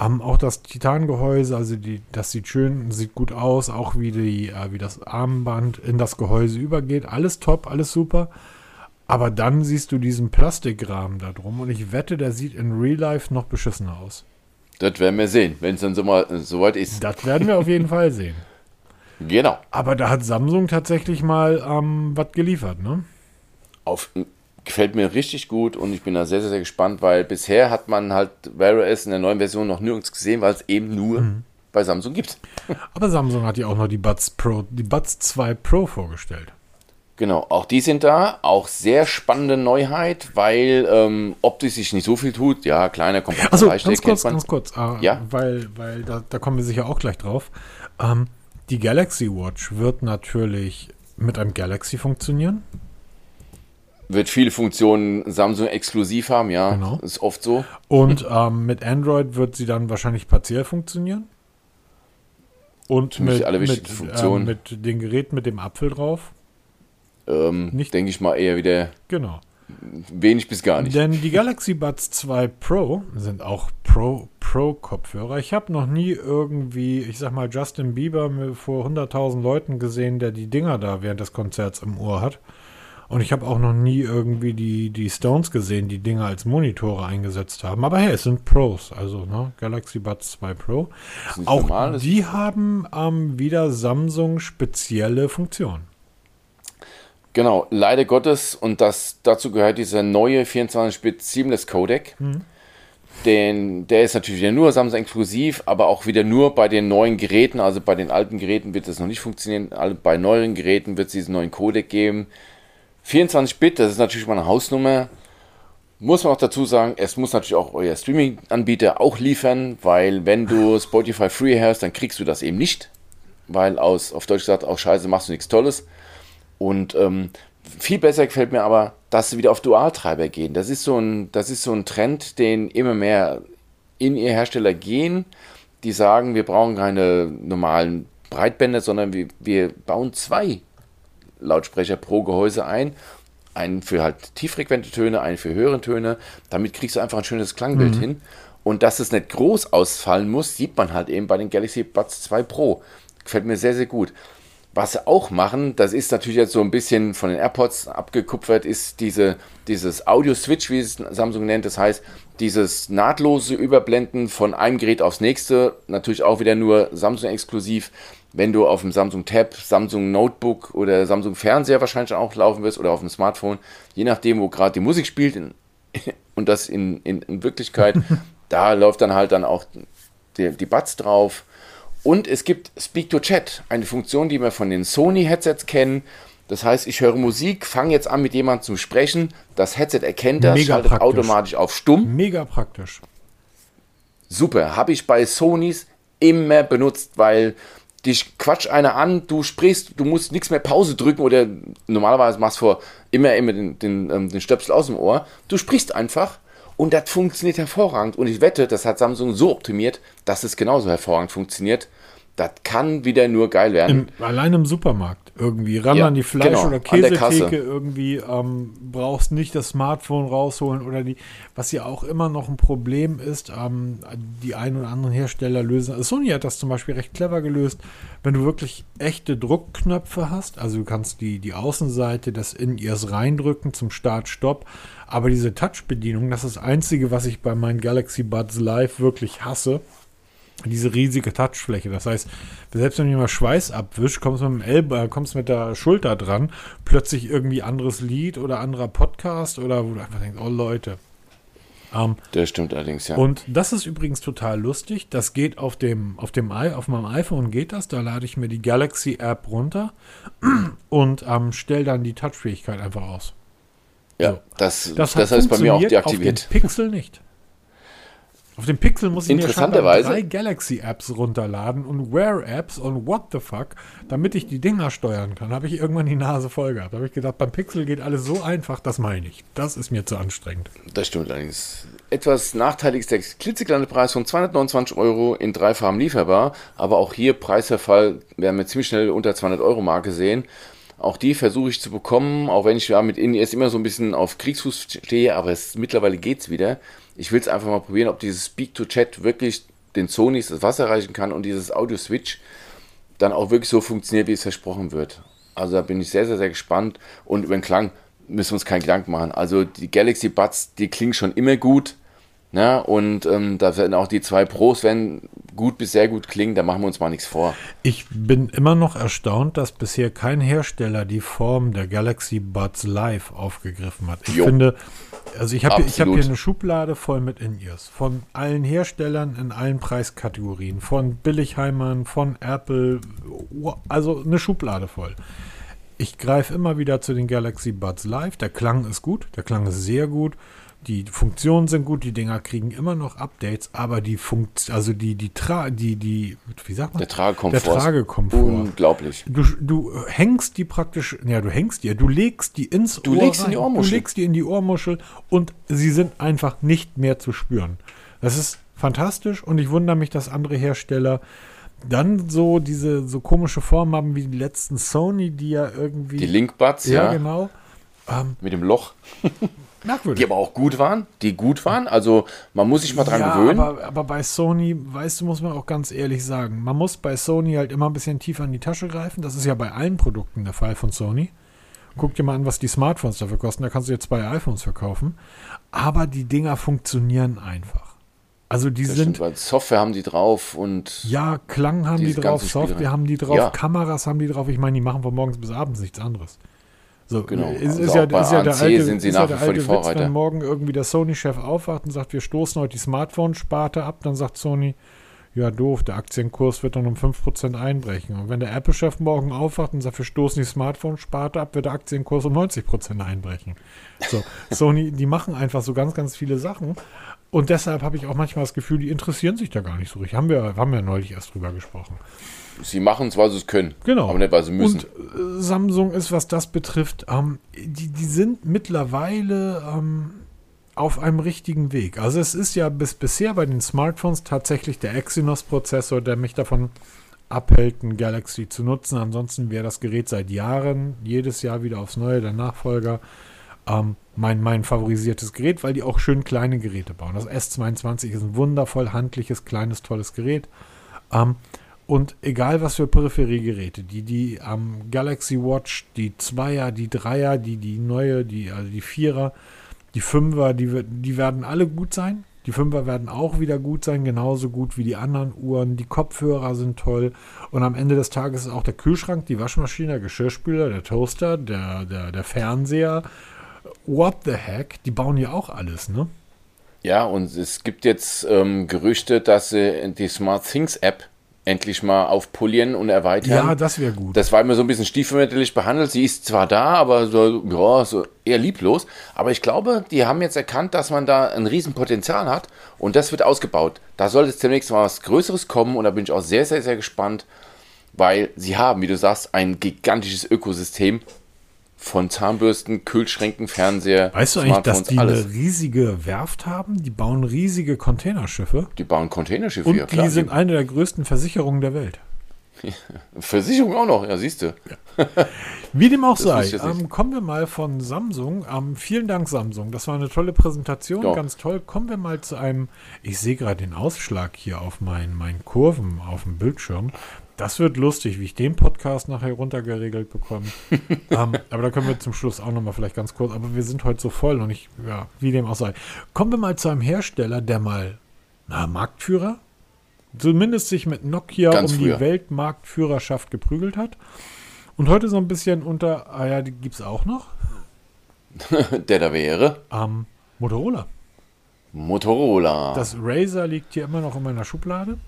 Um, auch das Titangehäuse, also die, das sieht schön, sieht gut aus, auch wie, die, äh, wie das Armband in das Gehäuse übergeht. Alles top, alles super. Aber dann siehst du diesen Plastikrahmen da drum und ich wette, der sieht in Real Life noch beschissener aus. Das werden wir sehen, wenn es dann so mal soweit ist. Das werden wir auf jeden Fall sehen. Genau. Aber da hat Samsung tatsächlich mal ähm, was geliefert, ne? Auf Gefällt mir richtig gut und ich bin da sehr, sehr, sehr gespannt, weil bisher hat man halt Wear OS in der neuen Version noch nirgends gesehen, weil es eben nur mhm. bei Samsung gibt. Aber Samsung hat ja auch noch die Buds Pro, die Buds 2 Pro vorgestellt. Genau, auch die sind da. Auch sehr spannende Neuheit, weil ähm, optisch sich nicht so viel tut. Ja, kleiner, kompakter also, ganz kurz, ganz kurz, äh, ja? weil, weil da, da, kommen wir sicher auch gleich drauf. Ähm, die Galaxy Watch wird natürlich mit einem Galaxy funktionieren. Wird viele Funktionen Samsung exklusiv haben, ja. Genau. Ist oft so. Und ähm, mit Android wird sie dann wahrscheinlich partiell funktionieren. Und mit, alle mit, Funktionen. Äh, mit den Geräten mit dem Apfel drauf. Ähm, nicht, denke ich mal, eher wieder genau. wenig bis gar nicht. Denn die Galaxy Buds 2 Pro sind auch Pro, Pro Kopfhörer. Ich habe noch nie irgendwie, ich sag mal, Justin Bieber vor 100.000 Leuten gesehen, der die Dinger da während des Konzerts im Ohr hat. Und ich habe auch noch nie irgendwie die, die Stones gesehen, die Dinger als Monitore eingesetzt haben. Aber hey, es sind Pros, also ne, Galaxy Buds 2 Pro. Auch normal, die haben ähm, wieder Samsung spezielle Funktionen. Genau, leider Gottes, und das, dazu gehört dieser neue 24-Bit Seamless Codec. Mhm. Den, der ist natürlich wieder nur Samsung exklusiv, aber auch wieder nur bei den neuen Geräten. Also bei den alten Geräten wird das noch nicht funktionieren. Bei neueren Geräten wird es diesen neuen Codec geben. 24-Bit, das ist natürlich mal eine Hausnummer. Muss man auch dazu sagen, es muss natürlich auch euer Streaming-Anbieter auch liefern, weil wenn du Spotify Free hast, dann kriegst du das eben nicht. Weil aus, auf Deutsch gesagt, auch scheiße, machst du nichts Tolles. Und ähm, viel besser gefällt mir aber, dass sie wieder auf Dualtreiber gehen. Das ist so ein, das ist so ein Trend, den immer mehr in ihr Hersteller gehen, die sagen, wir brauchen keine normalen Breitbänder, sondern wir, wir bauen zwei Lautsprecher pro Gehäuse ein. Einen für halt tieffrequente Töne, einen für höhere Töne. Damit kriegst du einfach ein schönes Klangbild mhm. hin. Und dass es nicht groß ausfallen muss, sieht man halt eben bei den Galaxy Buds 2 Pro. Gefällt mir sehr, sehr gut. Was sie auch machen, das ist natürlich jetzt so ein bisschen von den AirPods abgekupfert, ist diese, dieses Audio-Switch, wie es Samsung nennt. Das heißt, dieses nahtlose Überblenden von einem Gerät aufs nächste, natürlich auch wieder nur Samsung-exklusiv. Wenn du auf dem Samsung Tab, Samsung Notebook oder Samsung Fernseher wahrscheinlich auch laufen wirst oder auf dem Smartphone, je nachdem, wo gerade die Musik spielt in, und das in, in, in Wirklichkeit, da läuft dann halt dann auch die, die Buds drauf und es gibt Speak to Chat, eine Funktion, die wir von den Sony-Headsets kennen. Das heißt, ich höre Musik, fange jetzt an mit jemandem zu sprechen, das Headset erkennt das, Mega schaltet praktisch. automatisch auf stumm. Mega praktisch. Super, habe ich bei Sonys immer benutzt, weil dich quatsch einer an, du sprichst, du musst nichts mehr Pause drücken oder normalerweise machst du vor immer, immer den, den, ähm, den Stöpsel aus dem Ohr. Du sprichst einfach und das funktioniert hervorragend. Und ich wette, das hat Samsung so optimiert, dass es genauso hervorragend funktioniert. Das kann wieder nur geil werden. Im, allein im Supermarkt irgendwie. Ran ja, an die Fleisch- genau, oder Käsetheke irgendwie. Ähm, brauchst nicht das Smartphone rausholen oder die, was ja auch immer noch ein Problem ist, ähm, die ein oder anderen Hersteller lösen. Also Sony hat das zum Beispiel recht clever gelöst. Wenn du wirklich echte Druckknöpfe hast, also du kannst die, die Außenseite des In-Ears reindrücken zum Start-Stopp, aber diese Touch-Bedienung, das ist das Einzige, was ich bei meinen Galaxy Buds Live wirklich hasse diese riesige Touchfläche. Das heißt, selbst wenn mal Schweiß abwischst, kommst du mit, dem Elbe, äh, kommst mit der Schulter dran, plötzlich irgendwie anderes Lied oder anderer Podcast oder wo du einfach denkst, oh Leute. Ähm, das stimmt allerdings, ja. Und das ist übrigens total lustig. Das geht auf dem, auf dem auf meinem iPhone geht das. Da lade ich mir die Galaxy App runter und ähm, stelle dann die Touchfähigkeit einfach aus. Ja, so. das, das, das heißt bei mir auch deaktiviert. Auf dem Pixel nicht. Auf dem Pixel muss ich mir drei Galaxy-Apps runterladen und Wear-Apps und what the fuck, damit ich die Dinger steuern kann. Habe ich irgendwann die Nase voll gehabt. Da habe ich gedacht, beim Pixel geht alles so einfach, das meine ich. Das ist mir zu anstrengend. Das stimmt allerdings. Etwas nachteilig ist der klitzekleine Preis von 229 Euro in drei Farben lieferbar, aber auch hier Preisverfall werden wir ziemlich schnell unter 200 Euro Marke sehen. Auch die versuche ich zu bekommen, auch wenn ich ja mit NES immer so ein bisschen auf Kriegsfuß stehe, aber es, mittlerweile geht es wieder. Ich will es einfach mal probieren, ob dieses Speak-to-Chat wirklich den Sonys das Wasser reichen kann und dieses Audio-Switch dann auch wirklich so funktioniert, wie es versprochen wird. Also da bin ich sehr, sehr, sehr gespannt. Und über den Klang müssen wir uns keinen Gedanken machen. Also die Galaxy Buds, die klingen schon immer gut. Ne? Und ähm, da werden auch die zwei Pros werden gut bis sehr gut klingen, da machen wir uns mal nichts vor. Ich bin immer noch erstaunt, dass bisher kein Hersteller die Form der Galaxy Buds Live aufgegriffen hat. Ich Jo. finde, also ich habe hier, hab hier eine Schublade voll mit In-Ears. Von allen Herstellern in allen Preiskategorien. Von Billigheimern, von Apple. Also eine Schublade voll. Ich greife immer wieder zu den Galaxy Buds Live. Der Klang ist gut, der Klang ist sehr gut. Die Funktionen sind gut, die Dinger kriegen immer noch Updates, aber die Funkt, also die, die, Tra die, die, wie sagt man? Der Tragekomfort. Der Tragekomfort. Unglaublich. Du, du hängst die praktisch, ja, du hängst die, du legst die ins Du Ohr legst in die rein. Ohrmuschel. Du legst die in die Ohrmuschel und sie sind einfach nicht mehr zu spüren. Das ist fantastisch und ich wundere mich, dass andere Hersteller dann so diese so komische Formen haben wie die letzten Sony, die ja irgendwie. Die Linkbuds, ja, ja, genau. Ähm, mit dem Loch, merkwürdig. die aber auch gut waren, die gut waren. Also man muss sich mal dran ja, gewöhnen. Aber, aber bei Sony, weißt du, muss man auch ganz ehrlich sagen, man muss bei Sony halt immer ein bisschen tiefer in die Tasche greifen. Das ist ja bei allen Produkten der Fall von Sony. Guck dir mal an, was die Smartphones dafür kosten. Da kannst du jetzt zwei iPhones verkaufen. Aber die Dinger funktionieren einfach. Also die Das sind, stimmt, Software haben die drauf und ja, Klang haben die drauf, Software haben die drauf, Ja. Kameras haben die drauf. Ich meine, die machen von morgens bis abends nichts anderes. So, Genau. Ist, Also ist, auch ja, bei ist ja der alte, sind sie nach wie vor die alte Witz, Vorreiter. wenn morgen irgendwie der Sony-Chef aufwacht und sagt, wir stoßen heute die Smartphone-Sparte ab, dann sagt Sony, ja doof, der Aktienkurs wird dann um 5% einbrechen. Und wenn der Apple-Chef morgen aufwacht und sagt, wir stoßen die Smartphone-Sparte ab, wird der Aktienkurs um 90% einbrechen. So, Sony, die machen einfach so ganz, ganz viele Sachen. Und deshalb habe ich auch manchmal das Gefühl, die interessieren sich da gar nicht so richtig. Haben wir, haben wir neulich erst drüber gesprochen. Sie machen es, weil sie es können. Genau. Aber nicht, weil sie müssen. Und äh, Samsung ist, was das betrifft, ähm, die, die sind mittlerweile ähm, auf einem richtigen Weg. Also es ist ja bis bisher bei den Smartphones tatsächlich der Exynos-Prozessor, der mich davon abhält, ein Galaxy zu nutzen. Ansonsten wäre das Gerät seit Jahren, jedes Jahr wieder aufs Neue, der Nachfolger, ähm, mein, mein favorisiertes Gerät, weil die auch schön kleine Geräte bauen. Das S22 ist ein wundervoll handliches, kleines, tolles Gerät. Ähm, und egal was für Peripheriegeräte, die, die ähm, Galaxy Watch, die Zweier, die Dreier, die, die neue, die, also die Vierer, die Fünfer, die, die werden alle gut sein. Die Fünfer werden auch wieder gut sein, genauso gut wie die anderen Uhren. Die Kopfhörer sind toll. Und am Ende des Tages ist auch der Kühlschrank, die Waschmaschine, der Geschirrspüler, der Toaster, der, der, der Fernseher. What the heck? Die bauen ja auch alles, ne? Ja, und es gibt jetzt ähm, Gerüchte, dass sie die Smart Things App endlich mal aufpolieren und erweitern. Ja, das wäre gut. Das war immer so ein bisschen stiefmütterlich behandelt. Sie ist zwar da, aber so, ja, so eher lieblos. Aber ich glaube, die haben jetzt erkannt, dass man da ein Riesenpotenzial hat und das wird ausgebaut. Da soll jetzt demnächst mal was Größeres kommen und da bin ich auch sehr, sehr, sehr gespannt, weil sie haben, wie du sagst, ein gigantisches Ökosystem von Zahnbürsten, Kühlschränken, Fernseher, Weißt du eigentlich, dass die alles. eine riesige Werft haben? Die bauen riesige Containerschiffe. Die bauen Containerschiffe, Und ja klar. die sind eine der größten Versicherungen der Welt. Versicherung auch noch, ja, siehst du. Wie dem auch sei, ähm, kommen wir mal von Samsung. Ähm, vielen Dank, Samsung. Das war eine tolle Präsentation, Ja. ganz toll. Kommen wir mal zu einem, ich sehe gerade den Ausschlag hier auf meinen, meinen Kurven auf dem Bildschirm. Das wird lustig, wie ich den Podcast nachher runtergeregelt bekomme. ähm, aber da können wir zum Schluss auch nochmal vielleicht ganz kurz, aber wir sind heute so voll und ich, ja, wie dem auch sei. Kommen wir mal zu einem Hersteller, der mal, na, Marktführer, zumindest sich mit Nokia Ganz um früher. die Weltmarktführerschaft geprügelt hat. Und heute so ein bisschen unter, ah ja, die gibt es auch noch, Der da wäre ähm, Motorola. Motorola. Das Razer liegt hier immer noch in meiner Schublade.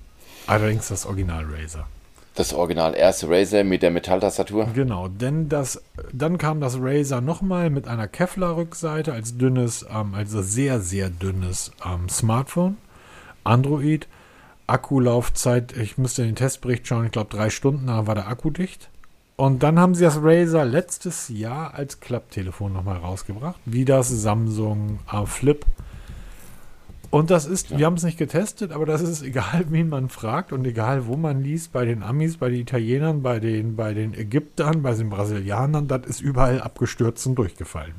Allerdings das Original Razer. Das original erste Razer mit der Metalltastatur. Genau, denn das, dann kam das Razer nochmal mit einer Kevlar-Rückseite als dünnes, ähm, also sehr, sehr dünnes ähm, Smartphone. Android. Akkulaufzeit, ich müsste in den Testbericht schauen, ich glaube drei Stunden, da war der Akku dicht. Und dann haben sie das Razer letztes Jahr als Klapptelefon nochmal rausgebracht, wie das Samsung äh, Flip. Und das ist, wir haben es nicht getestet, aber das ist egal, wen man fragt und egal, wo man liest, bei den Amis, bei den Italienern, bei den, bei den Ägyptern, bei den Brasilianern, das ist überall abgestürzt und durchgefallen.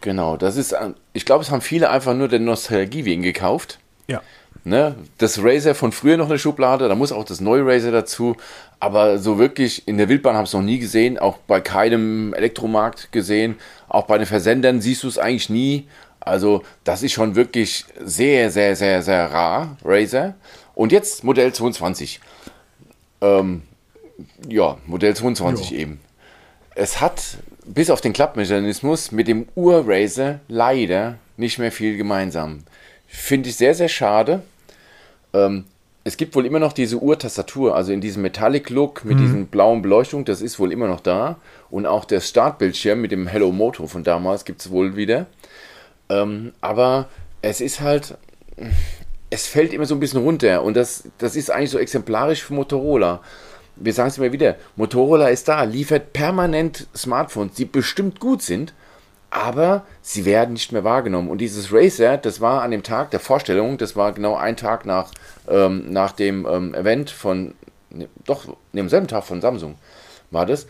Genau, das ist, ähm, ich glaube, es haben viele einfach nur der Nostalgie wegen gekauft. Ja. Ne? Das Razer von früher noch eine Schublade, da muss auch das neue Razer dazu. Aber so wirklich in der Wildbahn habe ich es noch nie gesehen, auch bei keinem Elektromarkt gesehen. Auch bei den Versendern siehst du es eigentlich nie. Also das ist schon wirklich sehr, sehr, sehr, sehr rar, Razer. Und jetzt Modell 22. Ähm, ja, Modell 22 jo. eben. Es hat bis auf den Klappmechanismus mit dem Ur-Razer leider nicht mehr viel gemeinsam. Finde ich sehr, sehr schade. Ähm, es gibt wohl immer noch diese Uhrtastatur, also in diesem Metallic-Look mit mhm. diesem blauen Beleuchtung, das ist wohl immer noch da. Und auch der Startbildschirm mit dem Hello Moto von damals gibt es wohl wieder. Ähm, aber es ist halt, es fällt immer so ein bisschen runter und das, das ist eigentlich so exemplarisch für Motorola. Wir sagen es immer wieder, Motorola ist da, liefert permanent Smartphones, die bestimmt gut sind, aber sie werden nicht mehr wahrgenommen. Und dieses Racer, das war an dem Tag der Vorstellung, das war genau ein Tag nach, ähm, nach dem ähm, Event von, ne, doch, dem selben Tag von Samsung war das.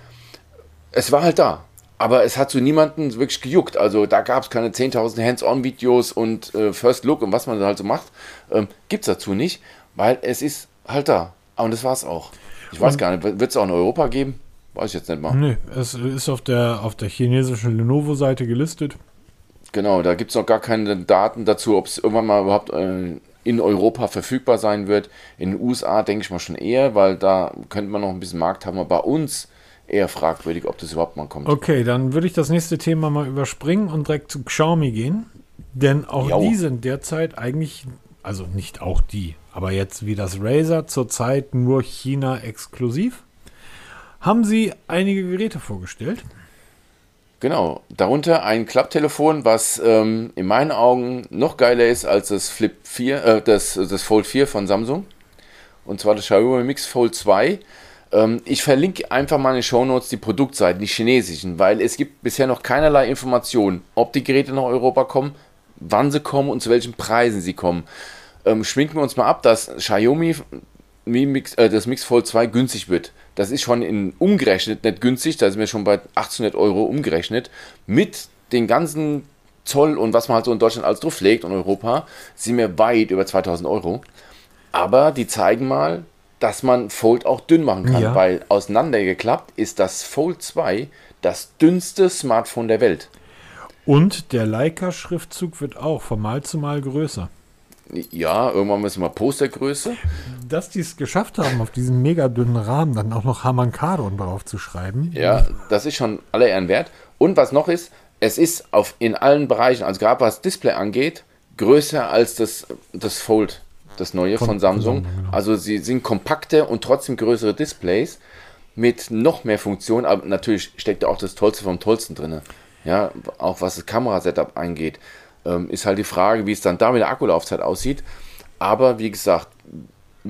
Es war halt da. Aber es hat so niemanden wirklich gejuckt. Also da gab es keine 10.000 Hands-on-Videos und äh, First Look und was man halt so macht. Ähm, Gibt es dazu nicht, weil es ist halt da. Und das war es auch. Ich weiß gar nicht, wird es auch in Europa geben? Weiß ich jetzt nicht mal. Nee, es ist auf der, auf der chinesischen Lenovo-Seite gelistet. Genau, da gibt es noch gar keine Daten dazu, ob es irgendwann mal überhaupt äh, in Europa verfügbar sein wird. In den USA denke ich mal schon eher, weil da könnte man noch ein bisschen Markt haben. Aber bei uns eher fragwürdig, ob das überhaupt mal kommt. Okay, dann würde ich das nächste Thema mal überspringen und direkt zu Xiaomi gehen. Denn auch jo. die sind derzeit eigentlich, also nicht auch die, aber jetzt wie das Razer zurzeit nur China exklusiv haben sie einige Geräte vorgestellt. Genau, darunter ein Klapptelefon, was ähm, in meinen Augen noch geiler ist als das Flip 4, äh, das, das Fold 4 von Samsung. Und zwar das Xiaomi Mix Fold 2. Ähm, ich verlinke einfach mal in den Show Notes die Produktseiten, die chinesischen, weil es gibt bisher noch keinerlei Informationen, ob die Geräte nach Europa kommen, wann sie kommen und zu welchen Preisen sie kommen. Ähm, schminken wir uns mal ab, dass Xiaomi Mix, äh, das Mix Fold 2 günstig wird. Das ist schon in umgerechnet nicht günstig, da sind wir schon bei 1800 Euro umgerechnet. Mit den ganzen Zoll und was man halt so in Deutschland alles drauflegt und Europa, sind wir weit über 2000 Euro. Aber die zeigen mal, dass man Fold auch dünn machen kann, ja. weil auseinandergeklappt ist das Fold 2 das dünnste Smartphone der Welt. Und der Leica-Schriftzug wird auch von Mal zu Mal größer. Ja, irgendwann müssen wir Postergröße. Dass die es geschafft haben, auf diesem mega dünnen Rahmen dann auch noch Hamankadon drauf zu schreiben. Ja, das ist schon aller Ehren wert. Und was noch ist, es ist auf, in allen Bereichen, also gerade was Display angeht, größer als das, das Fold, das neue von, von Samsung. Samsung genau. Also sie sind kompakte und trotzdem größere Displays mit noch mehr Funktionen, aber natürlich steckt da auch das Tollste vom Tollsten drin. Ja, auch was das Kamerasetup angeht. Ähm, ist halt die Frage, wie es dann da mit der Akkulaufzeit aussieht. Aber wie gesagt,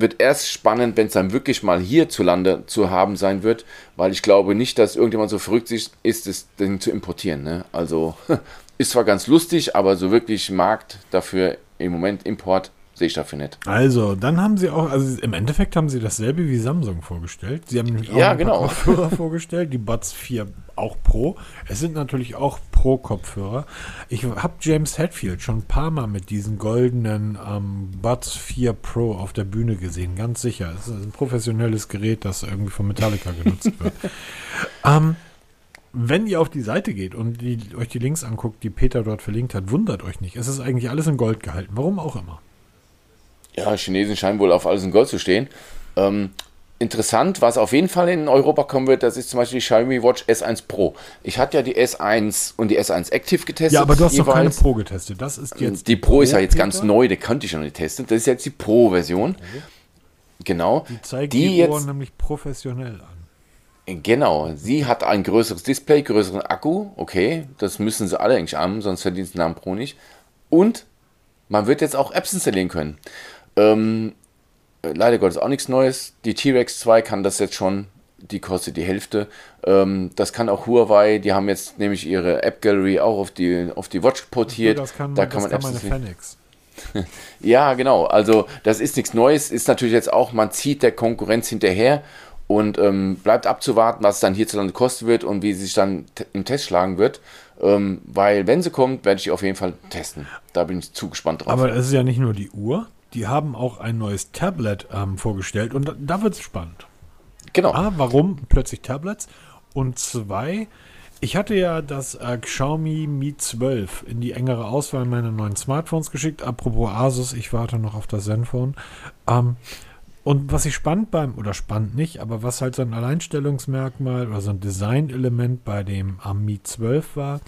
wird erst spannend, wenn es dann wirklich mal hierzulande zu haben sein wird, weil ich glaube nicht, dass irgendjemand so verrückt ist, das Ding zu importieren. Ne? Also ist zwar ganz lustig, aber so wirklich Markt dafür im Moment Import sehe ich dafür nicht. Also, dann haben sie auch, also im Endeffekt haben sie dasselbe wie Samsung vorgestellt. Sie haben nämlich auch ja, genau. Kopfhörer vorgestellt, die Buds 4 auch Pro. Es sind natürlich auch Pro-Kopfhörer. Ich habe James Hetfield schon ein paar Mal mit diesen goldenen ähm, Buds 4 Pro auf der Bühne gesehen, ganz sicher. Es ist ein professionelles Gerät, das irgendwie von Metallica genutzt wird. ähm, wenn ihr auf die Seite geht und die, euch die Links anguckt, die Peter dort verlinkt hat, wundert euch nicht. Es ist eigentlich alles in Gold gehalten. Warum auch immer. Ja, Chinesen scheinen wohl auf alles in Gold zu stehen. Ähm, interessant, was auf jeden Fall in Europa kommen wird, das ist zum Beispiel die Xiaomi Watch S1 Pro. Ich hatte ja die S1 und die S1 Active getestet. Ja, aber du hast jeweils. doch keine Pro getestet. Das ist jetzt die, Pro, Pro ist ja jetzt ganz neu, die konnte ich noch nicht testen. Das ist jetzt die Pro-Version. Okay. Genau. Die zeigt die, die jetzt nämlich professionell an. Genau, sie hat ein größeres Display, größeren Akku, okay, das müssen sie alle eigentlich haben, sonst verdient sie den Namen Pro nicht. Und man wird jetzt auch Apps installieren können. Ähm, leider Gottes auch nichts Neues. Die T-Rex 2 kann das jetzt schon. Die kostet die Hälfte. Ähm, das kann auch Huawei. Die haben jetzt nämlich ihre App Gallery auch auf die, auf die Watch portiert. Das kann, da kann man, kann man Apps ja, genau. Also das ist nichts Neues. Ist natürlich jetzt auch, man zieht der Konkurrenz hinterher und ähm, bleibt abzuwarten, was es dann hierzulande kosten wird und wie sie sich dann im Test schlagen wird. Ähm, weil wenn sie kommt, werde ich die auf jeden Fall testen. Da bin ich zu gespannt drauf. Aber es ist ja nicht nur die Uhr, die haben auch ein neues Tablet ähm, vorgestellt und da, da wird es spannend. Genau. A, warum plötzlich Tablets? Und zwei, Ich hatte ja das äh, Xiaomi Mi 12 in die engere Auswahl meiner neuen Smartphones geschickt. Apropos Asus, ich warte noch auf das Zenfone. Ähm, und was ich spannend beim, oder spannend nicht, aber was halt so ein Alleinstellungsmerkmal oder so ein Designelement bei dem am Mi 12 war,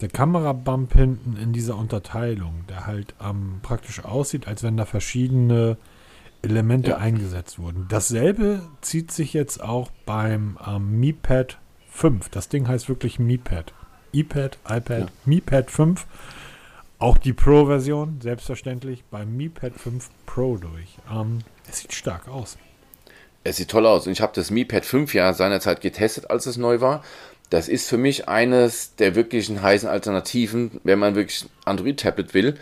der Kamerabump hinten in dieser Unterteilung, der halt ähm, praktisch aussieht, als wenn da verschiedene Elemente ja. eingesetzt wurden. Dasselbe zieht sich jetzt auch beim ähm, Mi Pad 5. Das Ding heißt wirklich Mi Pad. iPad, iPad, ja. Mi Pad 5. Auch die Pro-Version, selbstverständlich, beim Mi Pad 5 Pro durch. Ähm, es sieht stark aus. Es sieht toll aus. Und ich habe das Mi Pad 5 ja seinerzeit getestet, als es neu war. Das ist für mich eines der wirklichen heißen Alternativen, wenn man wirklich Android-Tablet will.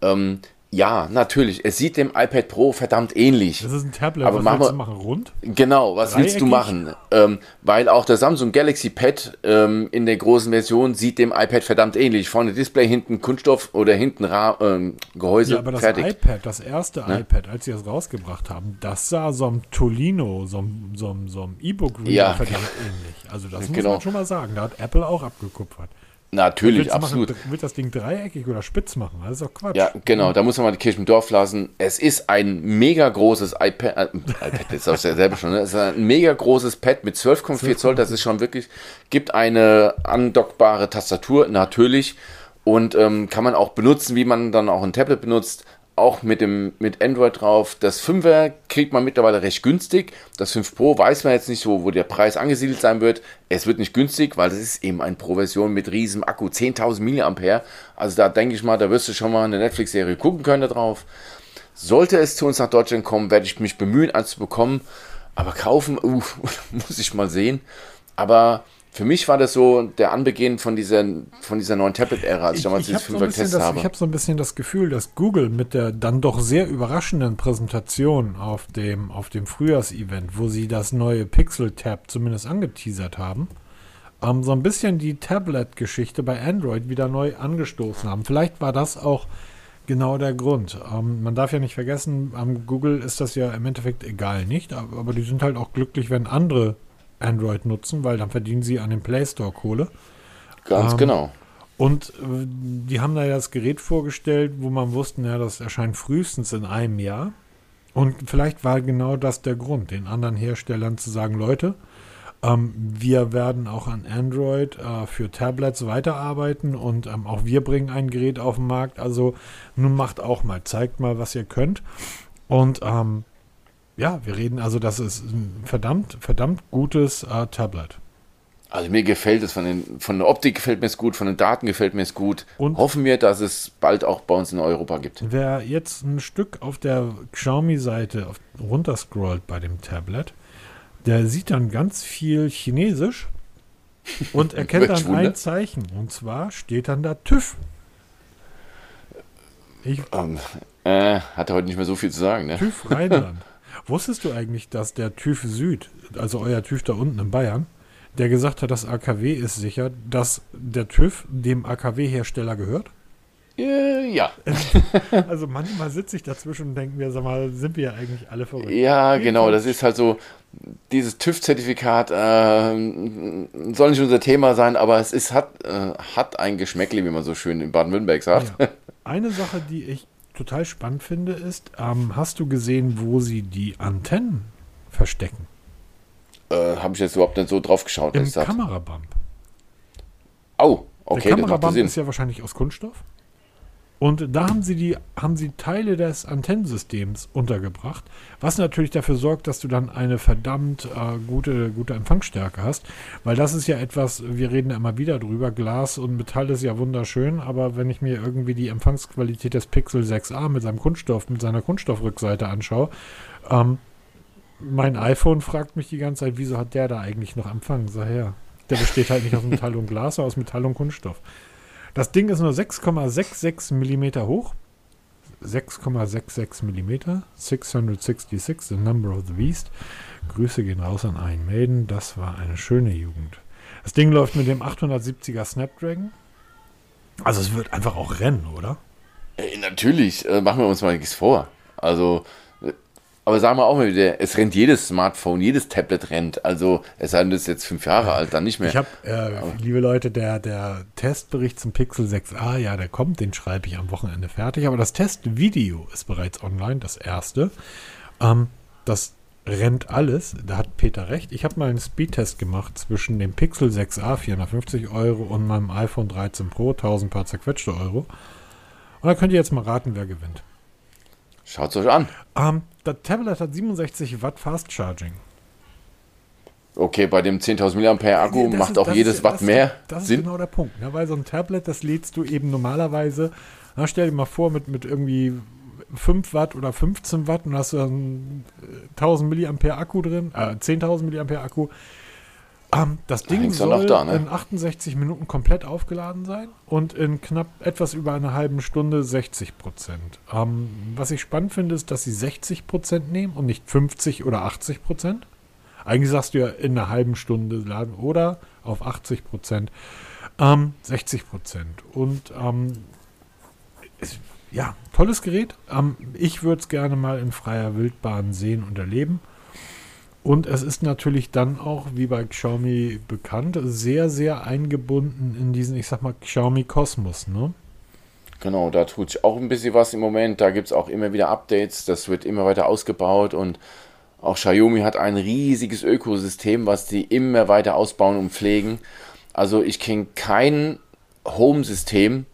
Ähm, ja, natürlich. Es sieht dem iPad Pro verdammt ähnlich. Das ist ein Tablet. Aber was willst du machen? Rund? Genau, was Dreieckig? willst du machen? Ähm, weil auch der Samsung Galaxy Pad ähm, in der großen Version sieht dem iPad verdammt ähnlich. Vorne Display, hinten Kunststoff oder hinten Ra ähm, Gehäuse. Ja, aber das fertig. iPad, das erste ne? iPad, als sie das rausgebracht haben, das sah so einem Tolino, so einem so so E-Book-Reader ja. verdammt ähnlich. Also das muss genau. man schon mal sagen. Da hat Apple auch abgekupfert. Natürlich, absolut. Machen, wird das Ding dreieckig oder spitz machen? Das ist doch Quatsch. Ja, genau, da muss man mal die Kirche im Dorf lassen. Es ist ein mega großes iPad, äh, iPad ist auch selber schon, ne? es ist ein mega großes Pad mit 12,4 Zoll, das ist schon wirklich, gibt eine andockbare Tastatur, natürlich, und ähm, kann man auch benutzen, wie man dann auch ein Tablet benutzt auch mit dem mit Android drauf. Das 5er kriegt man mittlerweile recht günstig. Das 5 Pro weiß man jetzt nicht so, wo der Preis angesiedelt sein wird. Es wird nicht günstig, weil das ist eben eine Pro-Version mit riesem Akku, 10.000 mAh. Also da denke ich mal, da wirst du schon mal eine Netflix-Serie gucken können da drauf. Sollte es zu uns nach Deutschland kommen, werde ich mich bemühen, eins zu bekommen. Aber kaufen, uh, muss ich mal sehen. Aber für mich war das so der Anbeginn von dieser, von dieser neuen Tablet-Ära, als ich, ich damals dieses 5 so getestet das, habe. Ich habe so ein bisschen das Gefühl, dass Google mit der dann doch sehr überraschenden Präsentation auf dem, auf dem Frühjahrsevent, wo sie das neue Pixel-Tab zumindest angeteasert haben, ähm, so ein bisschen die Tablet-Geschichte bei Android wieder neu angestoßen haben. Vielleicht war das auch genau der Grund. Ähm, man darf ja nicht vergessen, am Google ist das ja im Endeffekt egal nicht, aber, aber die sind halt auch glücklich, wenn andere Android nutzen, weil dann verdienen sie an dem Play Store Kohle. Ganz ähm, genau. Und äh, die haben da ja das Gerät vorgestellt, wo man wusste, ja, das erscheint frühestens in einem Jahr. Und vielleicht war genau das der Grund, den anderen Herstellern zu sagen, Leute, ähm, wir werden auch an Android äh, für Tablets weiterarbeiten und ähm, auch wir bringen ein Gerät auf den Markt. Also nun macht auch mal, zeigt mal, was ihr könnt. Und ähm, ja, wir reden also, das ist ein verdammt, verdammt gutes äh, Tablet. Also mir gefällt es, von, den, von der Optik gefällt mir es gut, von den Daten gefällt mir es gut. Und Hoffen wir, dass es bald auch bei uns in Europa gibt. Wer jetzt ein Stück auf der Xiaomi-Seite runterscrollt bei dem Tablet, der sieht dann ganz viel Chinesisch und erkennt dann Wunder. ein Zeichen. Und zwar steht dann da TÜV. Ich, ähm, äh, hat er heute nicht mehr so viel zu sagen, ne? TÜV Rheinland. Wusstest du eigentlich, dass der TÜV Süd, also euer TÜV da unten in Bayern, der gesagt hat, das AKW ist sicher, dass der TÜV dem AKW-Hersteller gehört? Äh, ja. also manchmal sitze ich dazwischen und denke mir, sag mal, sind wir ja eigentlich alle verrückt? Ja, genau, das ist halt so, dieses TÜV-Zertifikat äh, soll nicht unser Thema sein, aber es ist, hat, äh, hat ein Geschmäckle, wie man so schön in Baden-Württemberg sagt. Ja. Eine Sache, die ich total spannend finde, ist, ähm, hast du gesehen, wo sie die Antennen verstecken? Äh, Habe ich jetzt überhaupt nicht so drauf geschaut. Im Kamerabump. Oh, okay. Der Kamerabump ist ja wahrscheinlich aus Kunststoff. Und da haben sie die, haben sie Teile des Antennensystems untergebracht, was natürlich dafür sorgt, dass du dann eine verdammt äh, gute, gute Empfangsstärke hast. Weil das ist ja etwas, wir reden ja immer wieder drüber, Glas und Metall ist ja wunderschön, aber wenn ich mir irgendwie die Empfangsqualität des Pixel 6a mit seinem Kunststoff, mit seiner Kunststoffrückseite anschaue, ähm, mein iPhone fragt mich die ganze Zeit, wieso hat der da eigentlich noch Empfang? Sag her. Der besteht halt nicht aus Metall und Glas, sondern aus Metall und Kunststoff. Das Ding ist nur 6,66 mm hoch. 6,66 mm. 666, the number of the beast. Grüße gehen raus an Iron Maiden. Das war eine schöne Jugend. Das Ding läuft mit dem 870er Snapdragon. Also es wird einfach auch rennen, oder? Äh, natürlich, äh, machen wir uns mal nichts vor. Also Aber sagen wir auch mal wieder, es rennt jedes Smartphone, jedes Tablet rennt. Also es sei denn, das ist jetzt fünf Jahre alt, dann nicht mehr. Ich habe, äh, liebe Leute, der, der Testbericht zum Pixel 6a, ja, der kommt, den schreibe ich am Wochenende fertig. Aber das Testvideo ist bereits online, das erste. Ähm, das rennt alles. Da hat Peter recht. Ich habe mal einen Speedtest gemacht zwischen dem Pixel 6a 450 Euro und meinem iPhone 13 Pro 1000 paar zerquetschte Euro. Und da könnt ihr jetzt mal raten, wer gewinnt. Schaut es euch an. Ähm, das Tablet hat 67 Watt Fast Charging. Okay, bei dem 10.000 mAh Akku Das macht ist- auch jedes ist- Watt das, mehr Das ist Sinn. genau der Punkt. Ne? Weil so ein Tablet, das lädst du eben normalerweise, na, stell dir mal vor, mit, mit irgendwie 5 Watt oder 15 Watt und hast du dann äh, 1000 mAh Akku drin, äh, 10.000 mAh Akku. Ähm, das Ding doch soll da, ne? in 68 Minuten komplett aufgeladen sein und in knapp etwas über einer halben Stunde 60 Prozent. Ähm, was ich spannend finde, ist, dass sie 60 Prozent nehmen und nicht 50 oder 80 Prozent. Eigentlich sagst du ja in einer halben Stunde laden oder auf 80 Prozent. Ähm, 60 Prozent. Und ist, ja, tolles Gerät. Ich würde es gerne mal in freier Wildbahn sehen und erleben. Und es ist natürlich dann auch, wie bei Xiaomi bekannt, sehr, sehr eingebunden in diesen, ich sag mal, Xiaomi Kosmos, ne? Genau, da tut sich auch ein bisschen was im Moment. Da gibt es auch immer wieder Updates. Das wird immer weiter ausgebaut und auch Xiaomi hat ein riesiges Ökosystem, was die immer weiter ausbauen und pflegen. Also ich kenne kein Home-System,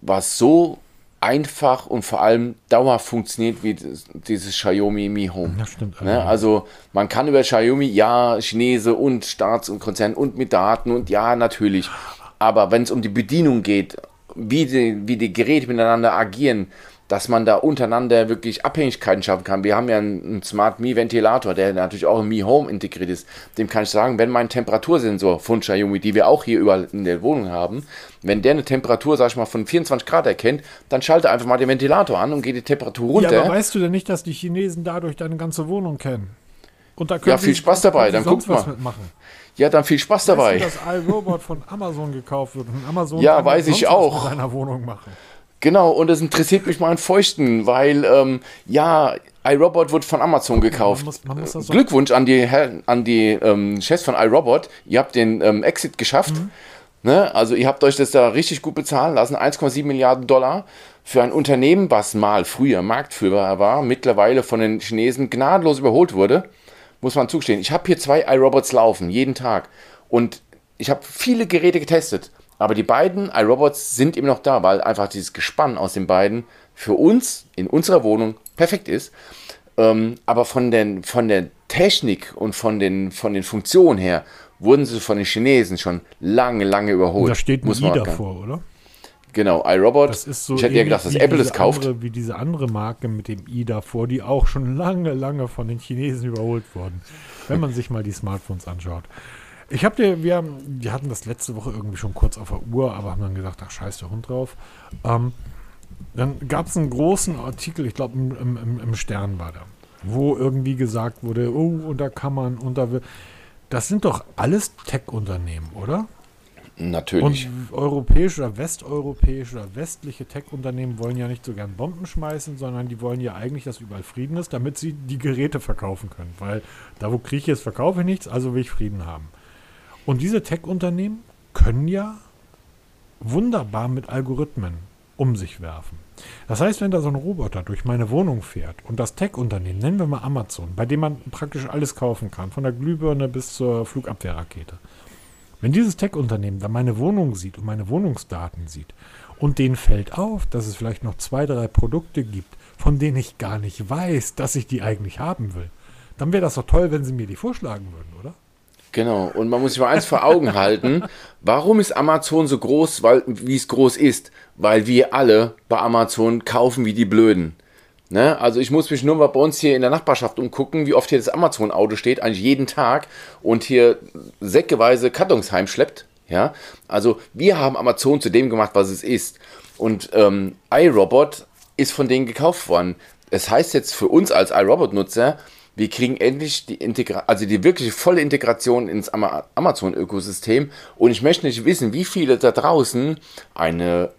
was so einfach und vor allem dauerhaft funktioniert wie das, dieses Xiaomi Mi Home. Das stimmt. Ne? Also man kann über Xiaomi, ja, Chinese und Staats- und Konzern und mit Daten und ja, natürlich. Aber wenn es um die Bedienung geht, wie die, wie die Geräte miteinander agieren, dass man da untereinander wirklich Abhängigkeiten schaffen kann. Wir haben ja einen, einen Smart Mi Ventilator, der natürlich auch im Mi Home integriert ist. Dem kann ich sagen, wenn mein Temperatursensor von Xiaomi, die wir auch hier überall in der Wohnung haben, wenn der eine Temperatur, sag ich mal, von 24 Grad erkennt, dann schalte einfach mal den Ventilator an und geht die Temperatur ja, runter. aber weißt du denn nicht, dass die Chinesen dadurch deine ganze Wohnung kennen? Und da Ja, viel sie- Spaß dabei, dann guck mal. mitmachen. Ja, dann viel Spaß dabei. Weißt du, dass iRobot von Amazon gekauft wird und Amazon Ja, weiß ich auch. mit seiner Wohnung machen. Genau, und es interessiert mich mal ein Feuchten, weil, ähm, ja, iRobot wird von Amazon gekauft. Man muss- man muss das so- Glückwunsch an die, an die ähm, Chefs von iRobot. Ihr habt den ähm, Exit geschafft. Mhm. Ne? Also ihr habt euch das da richtig gut bezahlen lassen. 1,7 Milliarden Dollar für ein Unternehmen, was mal früher Marktführer war, mittlerweile von den Chinesen gnadenlos überholt wurde. Muss man zugestehen. Ich habe hier zwei iRobots laufen, jeden Tag. Und ich habe viele Geräte getestet. Aber die beiden iRobots sind immer noch da, weil einfach dieses Gespann aus den beiden für uns in unserer Wohnung perfekt ist. Ähm, aber von, den, von der Technik und von den, von den Funktionen her wurden sie von den Chinesen schon lange, lange überholt. Und da steht ein muss I davor, oder? Genau, iRobot. Das ist so ich hätte ja gedacht, dass Apple es kauft. Andere, wie diese andere Marke mit dem i davor, die auch schon lange, lange von den Chinesen überholt wurden. Wenn man sich mal die Smartphones anschaut. Ich habe dir, wir, wir hatten das letzte Woche irgendwie schon kurz auf der Uhr, aber haben dann gesagt, ach scheiß der Hund drauf. Ähm, dann gab es einen großen Artikel, ich glaube im, im, im- im Stern war der, wo irgendwie gesagt wurde, oh, und da kann man, und da will. Das sind doch alles Tech-Unternehmen, oder? Natürlich. Und europäische oder westeuropäische oder westliche Tech-Unternehmen wollen ja nicht so gern Bomben schmeißen, sondern die wollen ja eigentlich, dass überall Frieden ist, damit sie die Geräte verkaufen können. Weil da, wo Krieg ist, verkaufe ich nichts, also will ich Frieden haben. Und diese Tech-Unternehmen können ja wunderbar mit Algorithmen um sich werfen. Das heißt, wenn da so ein Roboter durch meine Wohnung fährt und das Tech-Unternehmen, nennen wir mal Amazon, bei dem man praktisch alles kaufen kann, von der Glühbirne bis zur Flugabwehrrakete, wenn dieses Tech-Unternehmen dann meine Wohnung sieht und meine Wohnungsdaten sieht und denen fällt auf, dass es vielleicht noch zwei, drei Produkte gibt, von denen ich gar nicht weiß, dass ich die eigentlich haben will, dann wäre das doch toll, wenn sie mir die vorschlagen würden, oder? Genau, und man muss sich mal eins vor Augen halten. Warum ist Amazon so groß, weil, wie es groß ist? Weil wir alle bei Amazon kaufen wie die Blöden. Ne? Also ich muss mich nur mal bei uns hier in der Nachbarschaft umgucken, wie oft hier das Amazon-Auto steht, eigentlich jeden Tag und hier säckeweise Kartons heimschleppt. Ja? Also wir haben Amazon zu dem gemacht, was es ist. Und ähm, iRobot ist von denen gekauft worden. Es heißt jetzt für uns als iRobot-Nutzer, wir kriegen endlich die Integra also die wirkliche volle Integration ins Ama Amazon-Ökosystem. Und ich möchte nicht wissen, wie viele da draußen eine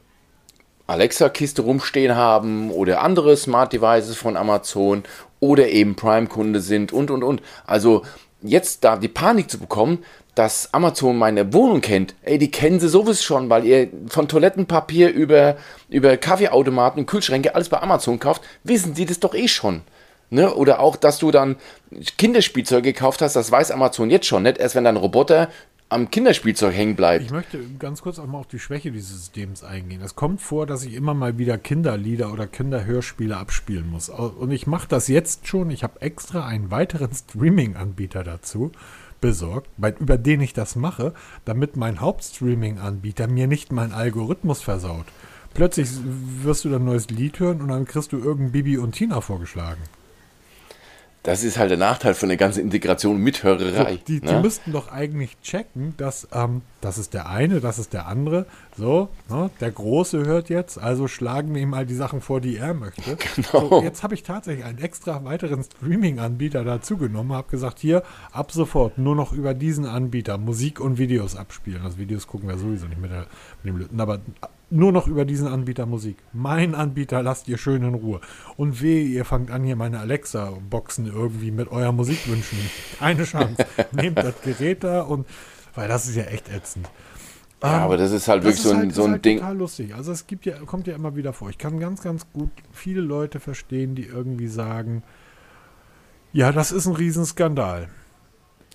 Alexa-Kiste rumstehen haben oder andere Smart Devices von Amazon oder eben Prime-Kunde sind und und und. Also jetzt da die Panik zu bekommen, dass Amazon meine Wohnung kennt, ey, die kennen sie sowieso schon, weil ihr von Toilettenpapier über, über Kaffeeautomaten und Kühlschränke alles bei Amazon kauft, wissen sie das doch eh schon. Ne? Oder auch, dass du dann Kinderspielzeug gekauft hast, das weiß Amazon jetzt schon, nicht erst wenn dein Roboter am Kinderspielzeug hängen bleibt. Ich möchte ganz kurz auch mal auf die Schwäche dieses Systems eingehen. Es kommt vor, dass ich immer mal wieder Kinderlieder oder Kinderhörspiele abspielen muss. Und ich mache das jetzt schon. Ich habe extra einen weiteren Streaming-Anbieter dazu besorgt, über den ich das mache, damit mein Hauptstreaming-Anbieter mir nicht meinen Algorithmus versaut. Plötzlich wirst du dann ein neues Lied hören und dann kriegst du irgendein Bibi und Tina vorgeschlagen. Das ist halt der Nachteil von der ganzen Integration mit Hörerei. So, die, ne? die, müssten doch eigentlich checken, dass ähm, das ist der eine, das ist der andere. So, ne? der Große hört jetzt, also schlagen wir ihm mal die Sachen vor, die er möchte. Genau. So, jetzt habe ich tatsächlich einen extra weiteren Streaming-Anbieter dazu genommen, habe gesagt, hier ab sofort nur noch über diesen Anbieter Musik und Videos abspielen. Also Videos gucken wir sowieso nicht mit, der, mit dem Lütten, aber nur noch über diesen Anbieter Musik. Mein Anbieter lasst ihr schön in Ruhe. Und weh, ihr fangt an, hier meine Alexa-Boxen irgendwie mit euren Musikwünschen. Keine Chance. Nehmt das Gerät da und, weil das ist ja echt ätzend. Ja, um, aber das ist halt wirklich ist so ein, halt, so ein halt Ding. total lustig. Also es gibt ja, kommt ja immer wieder vor. Ich kann ganz, ganz gut viele Leute verstehen, die irgendwie sagen, ja, das ist ein Riesenskandal.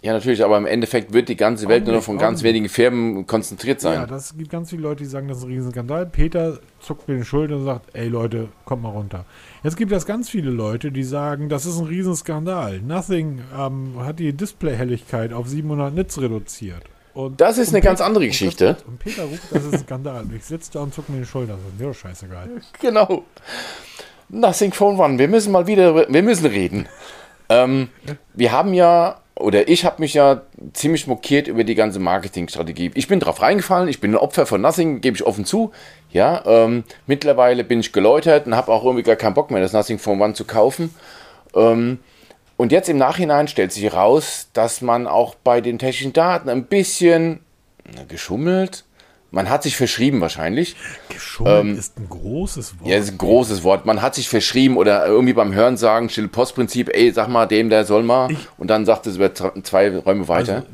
Ja, natürlich, aber im Endeffekt wird die ganze Welt nur noch von ganz wenigen Firmen konzentriert sein. Ja, das gibt ganz viele Leute, die sagen, das ist ein Riesenskandal. Peter zuckt mir den Schultern und sagt, ey Leute, kommt mal runter. Jetzt gibt es ganz viele Leute, die sagen, das ist ein Riesenskandal. Nothing ähm, hat die Displayhelligkeit auf 700 Nits reduziert. Und, das ist eine Peter, ganz andere Geschichte. Und, Peter ruft, das ist ein Skandal. Ich sitze da und zuck mir den Schultern. Das ist mir scheißegal. Genau. Nothing Phone One. Wir müssen mal wieder, wir müssen reden. Ähm, wir haben ja oder ich habe mich ja ziemlich mokiert über die ganze Marketingstrategie. Ich bin drauf reingefallen, ich bin ein Opfer von Nothing, gebe ich offen zu. Ja, ähm, mittlerweile bin ich geläutert und habe auch irgendwie gar keinen Bock mehr, das Nothing Phone One zu kaufen. Ähm, und jetzt im Nachhinein stellt sich heraus, dass man auch bei den technischen Daten ein bisschen na, geschummelt, man hat sich verschrieben wahrscheinlich. Geschummelt ähm, ist ein großes Wort. Ja, ist ein großes Wort. Man hat sich verschrieben oder irgendwie beim Hören sagen, stille Postprinzip, ey, sag mal dem, der soll mal. Ich, und dann sagt es über zwei Räume weiter. Also,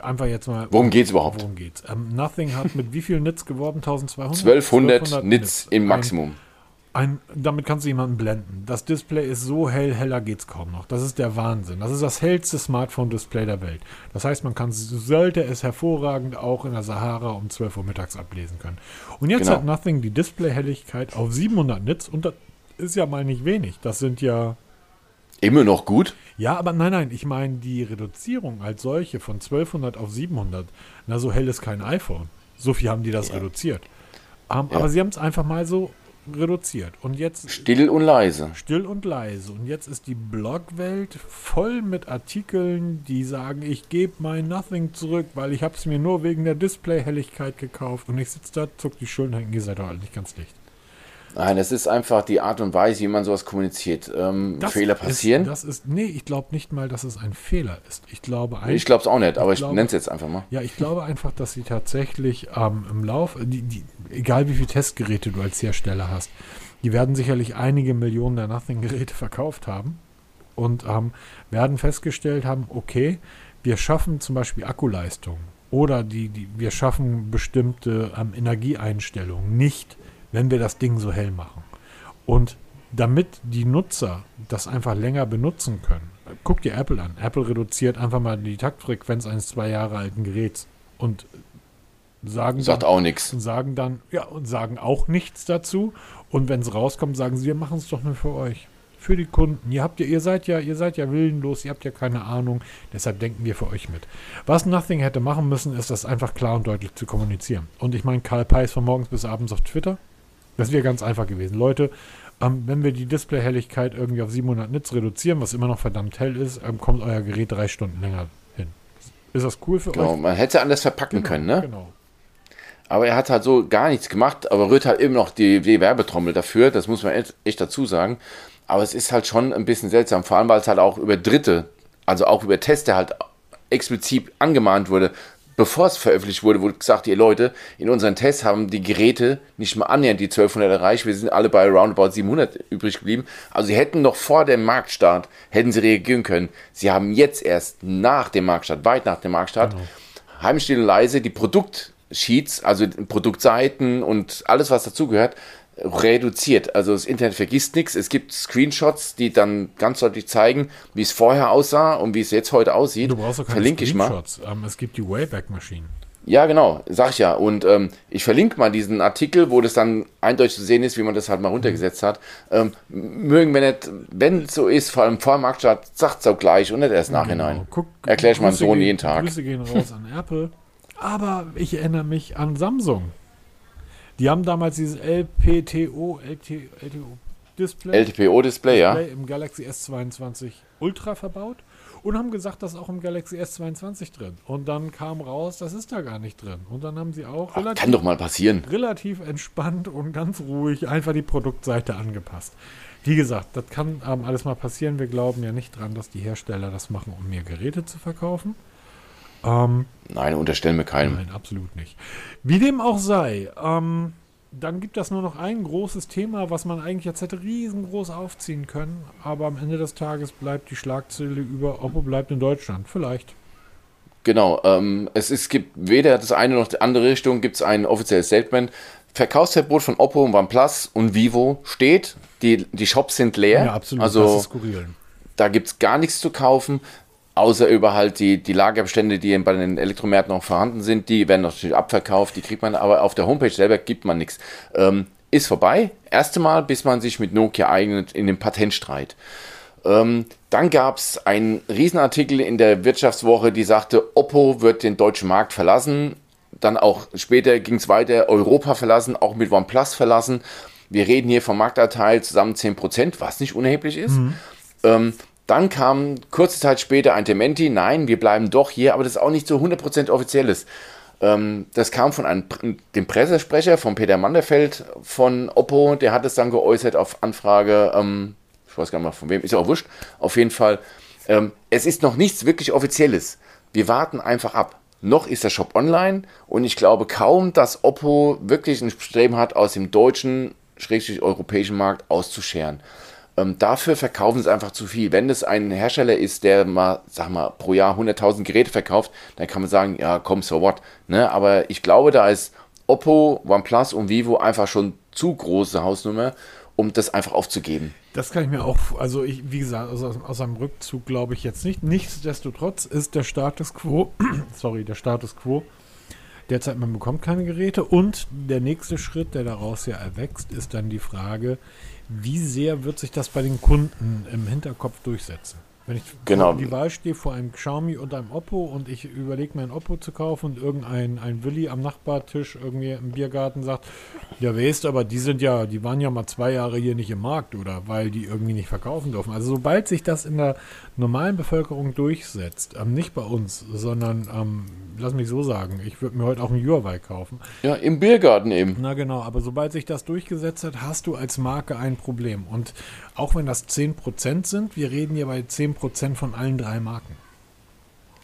einfach jetzt mal. Worum geht's überhaupt? Worum geht's? Um, ähm, Nothing hat mit wie viel Nits geworben? 1200? 1200, 1200 Nits im Maximum. Ein, ein, damit kannst du jemanden blenden. Das Display ist so hell, heller geht es kaum noch. Das ist der Wahnsinn. Das ist das hellste Smartphone-Display der Welt. Das heißt, man kann, sollte es hervorragend auch in der Sahara um 12 Uhr mittags ablesen können. Und jetzt genau. hat Nothing die Display-Helligkeit auf 700 Nits und das ist ja mal nicht wenig. Das sind ja. Immer noch gut? Ja, aber nein, nein, ich meine die Reduzierung als solche von 1200 auf 700. Na, so hell ist kein iPhone. So viel haben die das ja. reduziert. Um, ja. Aber sie haben es einfach mal so reduziert. Und jetzt. Still und leise. Still und leise. Und jetzt ist die Blogwelt voll mit Artikeln, die sagen, ich gebe mein Nothing zurück, weil ich habe es mir nur wegen der Displayhelligkeit gekauft. Und ich sitze da, zuck die Schultern, ihr seid doch alle nicht ganz dicht. Nein, es ist einfach die Art und Weise, wie man sowas kommuniziert. Ähm, Fehler passieren. Ist, das ist, nee, ich glaube nicht mal, dass es ein Fehler ist. Ich glaube einfach. Ich glaube es auch nicht, aber ich, ich nenne es jetzt einfach mal. Ja, ich glaube einfach, dass sie tatsächlich ähm, im Lauf, die, die, egal wie viele Testgeräte du als Hersteller hast, die werden sicherlich einige Millionen der Nothing-Geräte verkauft haben und ähm, werden festgestellt haben, okay, wir schaffen zum Beispiel Akkuleistung oder die, die, wir schaffen bestimmte ähm, Energieeinstellungen nicht wenn wir das Ding so hell machen. Und damit die Nutzer das einfach länger benutzen können, guck dir Apple an. Apple reduziert einfach mal die Taktfrequenz eines zwei Jahre alten Geräts und sagen sagt dann, auch nichts. Sagen dann ja und sagen auch nichts dazu. Und wenn es rauskommt, sagen sie, wir machen es doch nur für euch, für die Kunden. Ihr habt ja, ihr seid ja, ihr seid ja willenlos, ihr habt ja keine Ahnung. Deshalb denken wir für euch mit. Was Nothing hätte machen müssen, ist das einfach klar und deutlich zu kommunizieren. Und ich meine, Karl Peiss von morgens bis abends auf Twitter das wäre ganz einfach gewesen. Leute, ähm, wenn wir die Displayhelligkeit irgendwie auf 700 Nits reduzieren, was immer noch verdammt hell ist, ähm, kommt euer Gerät drei Stunden länger hin. Ist das cool für genau, euch? Man hätte anders verpacken genau, können, ne? Genau. Aber er hat halt so gar nichts gemacht, aber rührt halt immer noch die, die Werbetrommel dafür, das muss man echt dazu sagen. Aber es ist halt schon ein bisschen seltsam, vor allem weil es halt auch über Dritte, also auch über Tester halt explizit angemahnt wurde, bevor es veröffentlicht wurde, wurde gesagt, ihr Leute, in unseren Tests haben die Geräte nicht mal annähernd die 1200 erreicht. Wir sind alle bei roundabout 700 übrig geblieben. Also sie hätten noch vor dem Marktstart, hätten sie reagieren können. Sie haben jetzt erst nach dem Marktstart, weit nach dem Marktstart, genau. heimstill und leise die Produktsheets, also Produktseiten und alles, was dazugehört, reduziert. Also das Internet vergisst nichts. Es gibt Screenshots, die dann ganz deutlich zeigen, wie es vorher aussah und wie es jetzt heute aussieht. Du brauchst auch keine verlinke Screenshots. Ich mal. Ähm, es gibt die Wayback Machine. Ja, genau, sag ich ja. Und ähm, ich verlinke mal diesen Artikel, wo das dann eindeutig zu sehen ist, wie man das halt mal runtergesetzt hat. Ähm, mögen wir nicht, wenn es so ist, vor allem vor dem Marktstart, sagt es auch gleich und nicht erst genau. nachhinein. Genau. Erkläre ich meinem Sohn jeden Tag. Grüße gehen raus an Apple. Aber ich erinnere mich an Samsung. Die haben damals dieses LPTO, LT, LTO Display, LTPO Display, ja. im Galaxy S22 Ultra verbaut und haben gesagt, das ist auch im Galaxy S22 drin. Und dann kam raus, das ist da gar nicht drin. Und dann haben sie auch Ach, relativ, kann doch mal passieren. relativ entspannt und ganz ruhig einfach die Produktseite angepasst. Wie gesagt, das kann ähm, alles mal passieren. Wir glauben ja nicht dran, dass die Hersteller das machen, um mehr Geräte zu verkaufen. Ähm, nein, unterstellen wir keinen. Nein, absolut nicht. Wie dem auch sei, ähm, dann gibt es nur noch ein großes Thema, was man eigentlich jetzt hätte riesengroß aufziehen können, aber am Ende des Tages bleibt die Schlagzeile über Oppo bleibt in Deutschland. Vielleicht. Genau, ähm, es, ist, gibt weder das eine noch die andere Richtung, gibt es ein offizielles Statement. Verkaufsverbot von Oppo und OnePlus und Vivo steht. Die, die Shops sind leer. Ja, absolut. Also, das ist skurril. Da gibt es gar nichts zu kaufen. Außer über halt die, die Lagerbestände, die bei den Elektromärkten noch vorhanden sind, die werden natürlich abverkauft, die kriegt man, aber auf der Homepage selber gibt man nichts. Ähm, ist vorbei. Erste Mal, bis man sich mit Nokia eignet in dem Patentstreit. Ähm, dann gab es einen Riesenartikel in der Wirtschaftswoche, die sagte, Oppo wird den deutschen Markt verlassen. Dann auch später ging es weiter, Europa verlassen, auch mit OnePlus verlassen. Wir reden hier vom Marktanteil zusammen 10%, was nicht unerheblich ist. Mhm. Ähm, dann kam kurze Zeit später ein Dementi, nein, wir bleiben doch hier, aber das ist auch nicht so 100% offizielles. Ähm, das kam von einem, dem Pressesprecher von Peter Manderfeld von Oppo, der hat es dann geäußert auf Anfrage, ähm, ich weiß gar nicht mal von wem, ist ja auch wurscht, auf jeden Fall. Ähm, es ist noch nichts wirklich Offizielles. Wir warten einfach ab. Noch ist der Shop online und ich glaube kaum, dass Oppo wirklich ein Streben hat, aus dem deutschen, schrägstrich europäischen Markt auszuscheren. Ähm, dafür verkaufen sie einfach zu viel. Wenn es ein Hersteller ist, der mal, sag mal, pro Jahr 100.000 Geräte verkauft, dann kann man sagen, ja, komm, so what. Ne? Aber ich glaube, da ist Oppo, OnePlus und Vivo einfach schon zu große Hausnummer, um das einfach aufzugeben. Das kann ich mir auch, also ich, wie gesagt, aus, aus einem Rückzug glaube ich jetzt nicht. Nichtsdestotrotz ist der Status quo, sorry, der Status quo, derzeit man bekommt keine Geräte und der nächste Schritt, der daraus ja erwächst, ist dann die Frage, wie sehr wird sich das bei den Kunden im Hinterkopf durchsetzen? Wenn ich genau. die Wahl stehe vor einem Xiaomi und einem Oppo und ich überlege mir ein Oppo zu kaufen und irgendein ein Willi am Nachbartisch irgendwie im Biergarten sagt, ja weißt aber die sind ja, die waren ja mal zwei Jahre hier nicht im Markt oder weil die irgendwie nicht verkaufen dürfen. Also sobald sich das in der normalen Bevölkerung durchsetzt, ähm, nicht bei uns, sondern ähm, lass mich so sagen, ich würde mir heute auch einen Huawei kaufen. Ja, im Biergarten eben. Na genau, aber sobald sich das durchgesetzt hat, hast du als Marke ein Problem. Und auch wenn das 10% sind, wir reden hier bei 10% von allen drei Marken.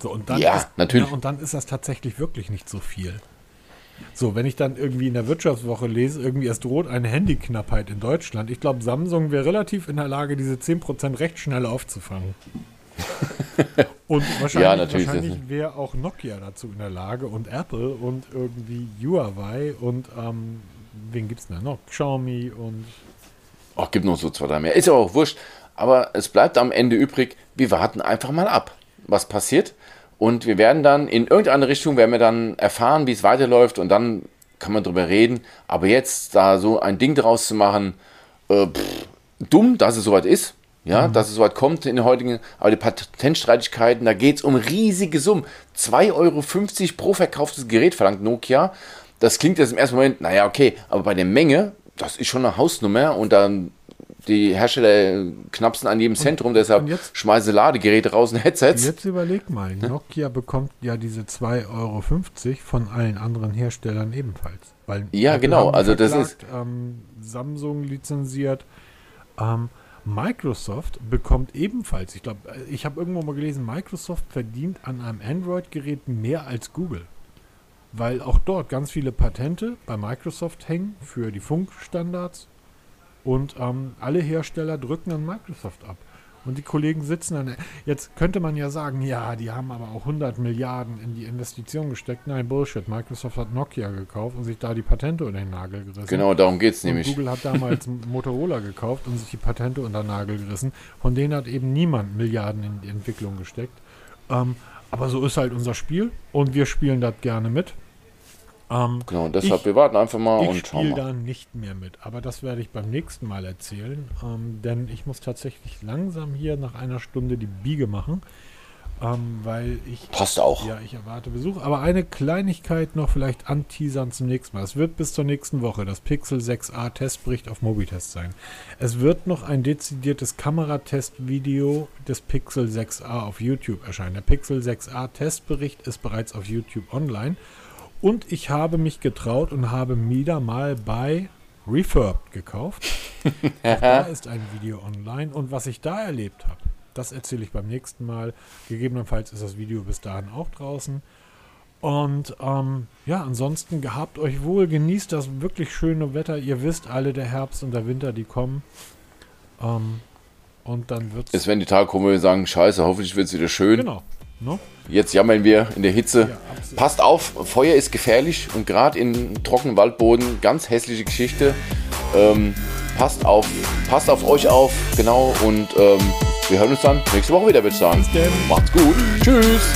So, und dann ja, ist, natürlich. Ja, und dann ist das tatsächlich wirklich nicht so viel. So, wenn ich dann irgendwie in der Wirtschaftswoche lese, irgendwie es droht eine Handyknappheit in Deutschland. Ich glaube, Samsung wäre relativ in der Lage, diese 10% recht schnell aufzufangen. und wahrscheinlich, ja, wahrscheinlich wäre auch Nokia dazu in der Lage und Apple und irgendwie Huawei und ähm, wen gibt es denn noch? Xiaomi und Ach, gibt noch so zwei, drei mehr. Ist ja auch wurscht. Aber es bleibt am Ende übrig, wir warten einfach mal ab, was passiert. Und wir werden dann in irgendeine Richtung, werden wir dann erfahren, wie es weiterläuft und dann kann man drüber reden. Aber jetzt da so ein Ding draus zu machen, äh, pff, dumm, dass es soweit ist. Ja, mhm. dass es soweit kommt in den heutigen, aber die Patentstreitigkeiten, da geht es um riesige Summen. 2,50 Euro pro verkauftes Gerät verlangt Nokia. Das klingt jetzt im ersten Moment, naja, okay, aber bei der Menge, das ist schon eine Hausnummer und dann die Hersteller knapsen an jedem Zentrum, deshalb jetzt, schmeißen Ladegeräte raus und Headsets. Jetzt überleg mal, Nokia bekommt ja diese 2,50 Euro von allen anderen Herstellern ebenfalls. Weil ja, Apple genau, also verklagt, das ist. Ähm, Samsung lizenziert. Ähm, Microsoft bekommt ebenfalls, ich glaube, ich habe irgendwo mal gelesen, Microsoft verdient an einem Android-Gerät mehr als Google. weil auch dort ganz viele Patente bei Microsoft hängen für die Funkstandards und ähm, alle Hersteller drücken an Microsoft ab. Und die Kollegen sitzen dann. Jetzt könnte man ja sagen, ja, die haben aber auch 100 Milliarden in die Investition gesteckt. Nein, Bullshit. Microsoft hat Nokia gekauft und sich da die Patente unter den Nagel gerissen. Genau, darum geht es nämlich. Google hat damals Motorola gekauft und sich die Patente unter den Nagel gerissen. Von denen hat eben niemand Milliarden in die Entwicklung gesteckt. Ähm, aber so ist halt unser Spiel und wir spielen das gerne mit. Ähm, Genau, deshalb, Ich- wir warten einfach mal ich und schauen spiele mal. da nicht mehr mit, aber das werde ich beim nächsten Mal erzählen, ähm, denn ich muss tatsächlich langsam hier nach einer Stunde die Biege machen, ähm, weil ich Passt auch. ja, ich erwarte Besuch. Aber eine Kleinigkeit noch vielleicht anteasern zum nächsten Mal. Es wird bis zur nächsten Woche das Pixel 6a Testbericht auf Mobitest sein. Es wird noch ein dezidiertes Kameratest-Video des Pixel 6a auf YouTube erscheinen. Der Pixel 6a Testbericht ist bereits auf YouTube online. Und ich habe mich getraut und habe wieder mal bei Refurbed gekauft. Da ist ein Video online. Und was ich da erlebt habe, das erzähle ich beim nächsten Mal. Gegebenenfalls ist das Video bis dahin auch draußen. Und ähm, ja, ansonsten gehabt euch wohl, genießt das wirklich schöne Wetter. Ihr wisst alle, der Herbst und der Winter, die kommen. Ähm, und dann wird Es werden die Tage kommen, wo wir sagen, scheiße, hoffentlich wird es wieder schön. Genau. No? Jetzt jammern wir in der Hitze. Ja, Passt auf, Feuer ist gefährlich und gerade in trockenen Waldboden, ganz hässliche Geschichte. Ähm, passt auf, passt auf euch auf, genau. Und ähm, wir hören uns dann nächste Woche wieder, würde ich sagen. Macht's gut. Tschüss.